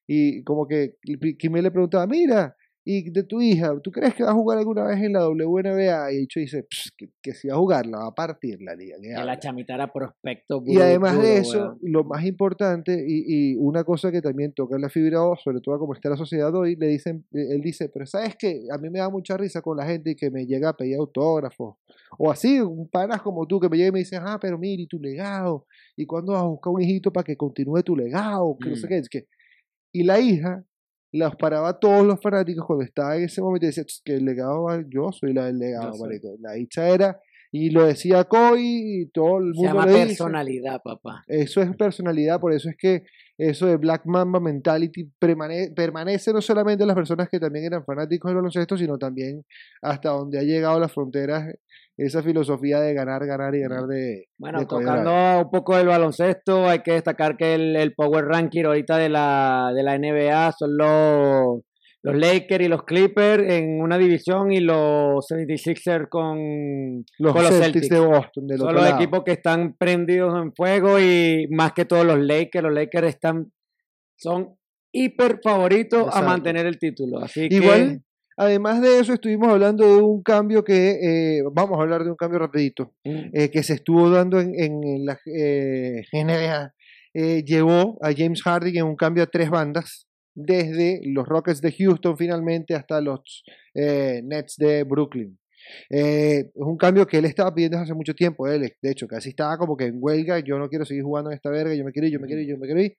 Y como que Kimmel le preguntaba, mira, y de tu hija, ¿tú crees que va a jugar alguna vez en la WNBA? Y dicho dice, "Pss, que, que si va a jugar, la va a partir la liga. ¿qué Que habla?". la chamita era prospecto. Y además de eso, lo más importante y, y una cosa que también toca la fibra, sobre todo como está la sociedad hoy, le dicen, eh, él dice, pero sabes que a mí me da mucha risa con la gente que me llega a pedir autógrafos, o así, un panas como tú que me llega y me dicen, ah, pero mira, y tu legado, y cuándo vas a buscar un hijito para que continúe tu legado, que no sé Mm. qué, es que, y la hija los paraba a todos los fanáticos cuando estaba en ese momento y decía, "Ch, que el legado, va- yo soy la del legado, marico. La dicha era, y lo decía Kobe y todo el Se mundo llama lo dice. personalidad, papá. Eso es personalidad, por eso es que eso de Black Mamba Mentality permane- permanece no solamente en las personas que también eran fanáticos del baloncesto, sino también hasta donde ha llegado las fronteras esa filosofía de ganar, ganar y ganar de... Bueno, de tocando un poco del baloncesto, hay que destacar que el, el Power Ranking ahorita de la, de la NBA son los, los Lakers y los Clippers en una división y los 76ers con, Los, con los Celtics, Celtics. de Boston, del Son otro los lado. equipos que están prendidos en fuego y más que todos los Lakers. Los Lakers están, son hiper favoritos a mantener el título. Así Igual, que además de eso, estuvimos hablando de un cambio que, eh, vamos a hablar de un cambio rapidito, mm, eh, que se estuvo dando en, en, en la eh, [LAUGHS] NBA. Eh, llevó a James Harden en un cambio a tres bandas, desde los Rockets de Houston finalmente hasta los eh, Nets de Brooklyn. Eh, es un cambio que él estaba pidiendo desde hace mucho tiempo. Él, de hecho, casi estaba como que en huelga. Yo no quiero seguir jugando en esta verga. Yo me quiero ir, yo me quiero ir, yo me quiero ir.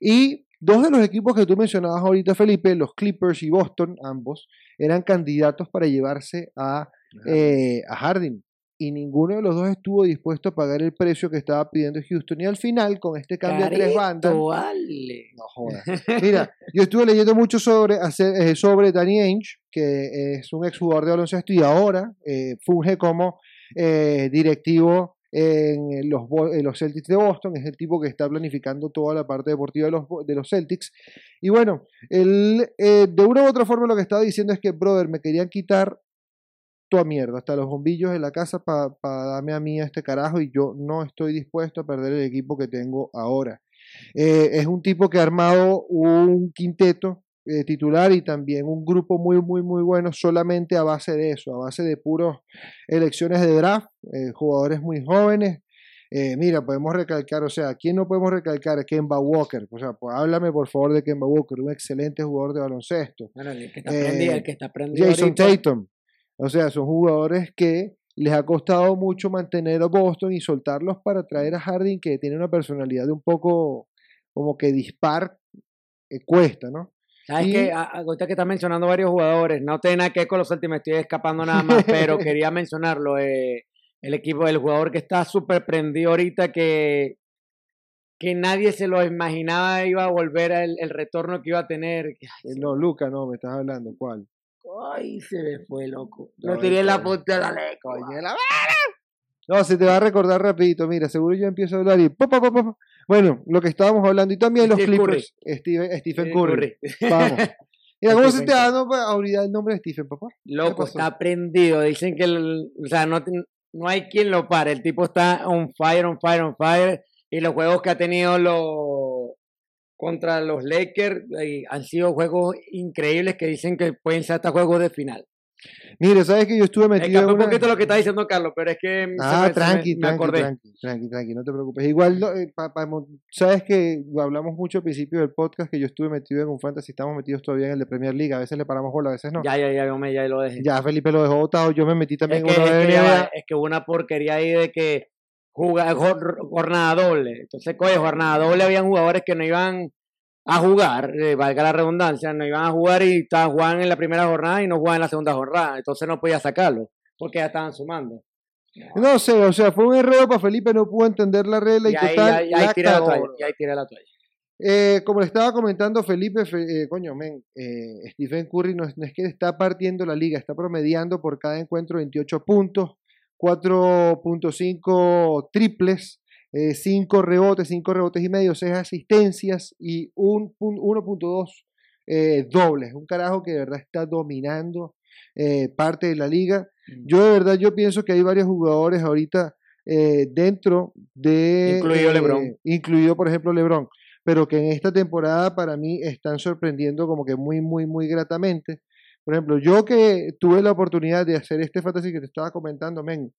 Y dos de los equipos que tú mencionabas ahorita, Felipe, los Clippers y Boston, ambos, eran candidatos para llevarse a, eh, a Harden. Y ninguno de los dos estuvo dispuesto a pagar el precio que estaba pidiendo Houston. Y al final, con este cambio a tres bandas. vale. No jodas. Mira, yo estuve leyendo mucho sobre, eh, sobre Danny Ainge, que es un exjugador de baloncesto y ahora eh, funge como eh, directivo en los, en los Celtics de Boston. Es el tipo que está planificando toda la parte deportiva de los, de los Celtics. Y bueno, eh, de una u otra forma lo que estaba diciendo es que, brother, me querían quitar toda mierda, hasta los bombillos de la casa para darme a mí a este carajo y yo no estoy dispuesto a perder el equipo que tengo ahora. Eh, es un tipo que ha armado un quinteto eh, titular y también un grupo muy, muy, muy bueno solamente a base de eso, a base de puros elecciones de draft, eh, jugadores muy jóvenes. Mira, podemos recalcar, o sea, ¿quién no podemos recalcar? Kemba Walker. O sea, pues, háblame por favor de Kemba Walker, un excelente jugador de baloncesto. Bueno, el que está prendido, el que está prendido. Jason ahorita. Tatum. O sea, son jugadores que les ha costado mucho mantener a Boston y soltarlos para traer a Harden, que tiene una personalidad de un poco como que dispar, eh, cuesta, ¿no? ¿Sabes Y- a- Ahorita que estás mencionando varios jugadores, no tiene nada que ver con los me estoy escapando nada más, pero [LAUGHS] quería mencionarlo. eh, el equipo, el jugador que está súper prendido ahorita, que, que nadie se lo imaginaba iba a volver al el retorno que iba a tener. Eh, No, Luca, no, me estás hablando, ¿cuál? Ay, se me fue, loco. No, Lo tiré en la punta de la lengua. La. No, se te va a recordar rapidito, mira, seguro yo empiezo a hablar y... pa. Bueno, lo que estábamos hablando y también los Curry. Clippers, Steve- Stephen Curry. Vamos. [LAUGHS] Mira, ¿cómo se Stephen te da no, olvidar el nombre de Stephen, papá? Loco, está prendido. Dicen que, el- o sea, no, no hay quien lo pare. El tipo está on fire, on fire, on fire. Y los juegos que ha tenido los contra los Lakers eh, han sido juegos increíbles que dicen que pueden ser hasta juegos de final. Mire, sabes que yo estuve Me metido en cambió un una... poquito lo que está diciendo Carlos, pero es que Ah, me- se me- tranqui, me tranqui, acordé. tranqui, tranqui, tranqui, no te preocupes. Igual, no, eh, pa- pa- mo- sabes que hablamos mucho al principio del podcast que yo estuve metido en un fantasy, estamos metidos todavía en el de Premier League, a veces le paramos bola, a veces no. Ya, Ya, ya, ya, yo me- ya lo dejé. Felipe lo dejó botado, yo me metí Es también que, una es, que ya NBA. va, es que hubo una porquería ahí de que juga- jor- jornada doble. Entonces, coño, jornada doble habían jugadores que no iban a jugar, eh, valga la redundancia, no iban a jugar y estaban jugando en la primera jornada y no jugaban en la segunda jornada. Entonces no podía sacarlo, porque ya estaban sumando. No sé, o sea, fue un error para Felipe, no pudo entender la regla y, Y ahí, total, ahí- ahí la tiré la cagó, toalla. bro. Y ahí tiré la toalla. Eh, como le estaba comentando Felipe, fe- eh, coño, men, eh, Stephen Curry no es, no es que está partiendo la liga, está promediando por cada encuentro 28 puntos, 4.5 triples, 5 rebotes, 5 rebotes y medio, 6 asistencias y un pun- 1.2 eh, dobles. Un carajo que de verdad está dominando eh, parte de la liga. Mm. Yo de verdad, yo pienso que hay varios jugadores ahorita eh, dentro de... Incluido eh, LeBron. Incluido, por ejemplo, LeBron. Pero que en esta temporada para mí están sorprendiendo como que muy, muy, muy gratamente. Por ejemplo, yo que tuve la oportunidad de hacer este fantasy que te estaba comentando, men,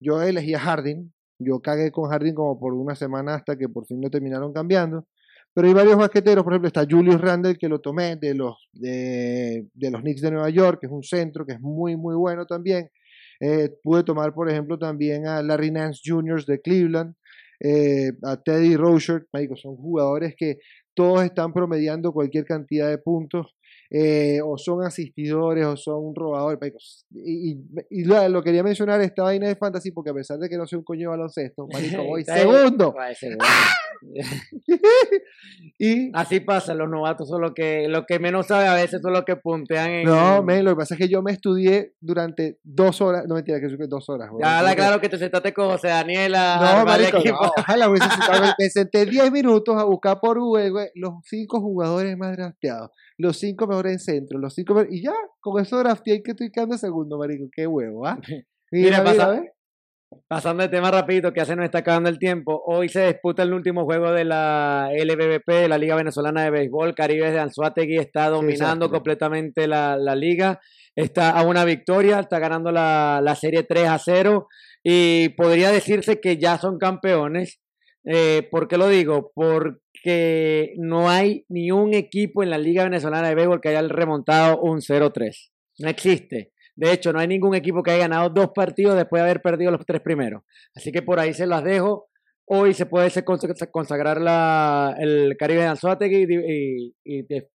yo elegí a Harding. Yo cagué con Harding como por una semana hasta que por fin lo terminaron cambiando. Pero hay varios basqueteros, por ejemplo, está Julius Randle que lo tomé de los, de, los Knicks de Nueva York, que es un centro que es muy, muy bueno también. Eh, pude tomar, por ejemplo, también a Larry Nance Jr. de Cleveland, eh, a Teddy marico, son jugadores que todos están promediando cualquier cantidad de puntos, eh, o son asistidores, o son robadores. Y, y- y lo, lo quería mencionar esta vaina de fantasy, porque a pesar de que no soy un coño de baloncesto, marico, [LAUGHS] voy segundo. [LAUGHS] Y Así pasa, los novatos son los que, los que menos saben a veces son los que puntean en... no, men, lo que pasa es que yo me estudié durante dos horas, no mentira, que dos horas. Ya, la claro que te sentaste con José Daniel a No, marico, no, ojalá [LAUGHS] me senté 10 minutos a buscar por Google, los cinco jugadores más drafteados, los cinco mejores en centro, los cinco mejores, y ya, con eso drafteé y que estoy quedando segundo, marico, qué huevo, ¿ah? Mira, pasa- ¿ves? Pasando de tema rapidito, que ya se nos está acabando el tiempo. Hoy se disputa el último juego de la LBBP, la Liga Venezolana de Béisbol. Caribe de Anzuategui está dominando completamente la, la liga. Está a una victoria, está ganando la, la serie 3 a 0 y podría decirse que ya son campeones. Eh, ¿Por qué lo digo? Porque no hay ni un equipo en la Liga Venezolana de Béisbol que haya remontado un 0-3. No existe. De hecho, no hay ningún equipo que haya ganado dos partidos después de haber perdido los tres primeros. Así que por ahí se las dejo. Hoy se puede consagrar la, el Caribe de Anzuategui y, y, y de-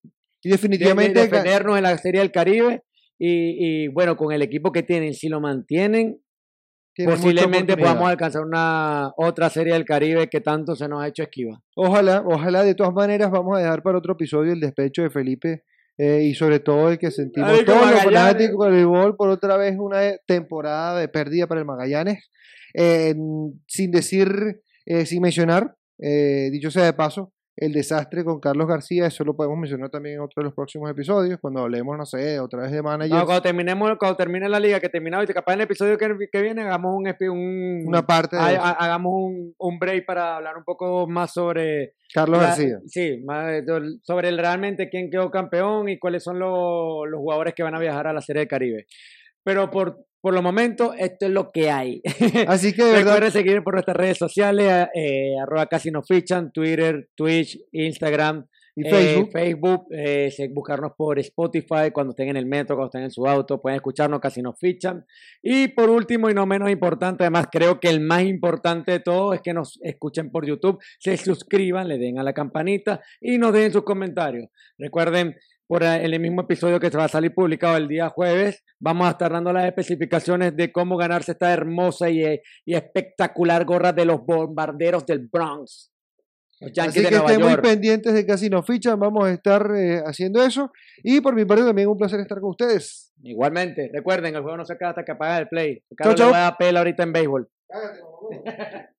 Y de- definitivamente, de defendernos en la Serie del Caribe. Y, y, bueno, con el equipo que tienen, si lo mantienen, tiene posiblemente podamos alcanzar una otra Serie del Caribe que tanto se nos ha hecho esquiva. Ojalá, ojalá, de todas maneras, vamos a dejar para otro episodio el despecho de Felipe eh, y sobre todo el que sentimos Marico, todos los fanáticos del béisbol por otra vez una temporada de pérdida para el Magallanes. Eh, sin decir, eh, sin mencionar, dicho sea de paso, el desastre con Carlos García, eso lo podemos mencionar también en otro de los próximos episodios, cuando hablemos, no sé, otra vez de managers. No, cuando terminemos, cuando termine la liga, que termina ahorita, capaz en el episodio que, que viene, hagamos un, un una parte de ha- eso. ha- hagamos un, un break para hablar un poco más sobre Carlos la- García. Sí, más sobre el realmente quién quedó campeón y cuáles son los, los jugadores que van a viajar a la Serie del Caribe. Pero por, por los momentos, esto es lo que hay. [LAUGHS] Así que de verdad, Recuerden seguir por nuestras redes sociales, eh, arroba casi nos fichan, Twitter, Twitch, Instagram, y eh, Facebook, Facebook, eh, se- buscarnos por Spotify cuando estén en el metro, cuando estén en su auto, pueden escucharnos, casi nos fichan. Y por último y no menos importante, además creo que el más importante de todo es que nos escuchen por YouTube, se suscriban, le den a la campanita y nos dejen sus comentarios. Recuerden, por el mismo episodio que se va a salir publicado el día jueves, vamos a estar dando las especificaciones de cómo ganarse esta hermosa y, eh, y espectacular gorra de los bombarderos del Bronx. Así que estén muy pendientes de Casi nos fichan, vamos a estar eh, haciendo eso. Y por mi parte también un placer estar con ustedes. Igualmente, recuerden, el juego no se acaba hasta que apaga el play. Chau, Carlos chau. le va a dar pela ahorita en béisbol. Mamá. [LAUGHS]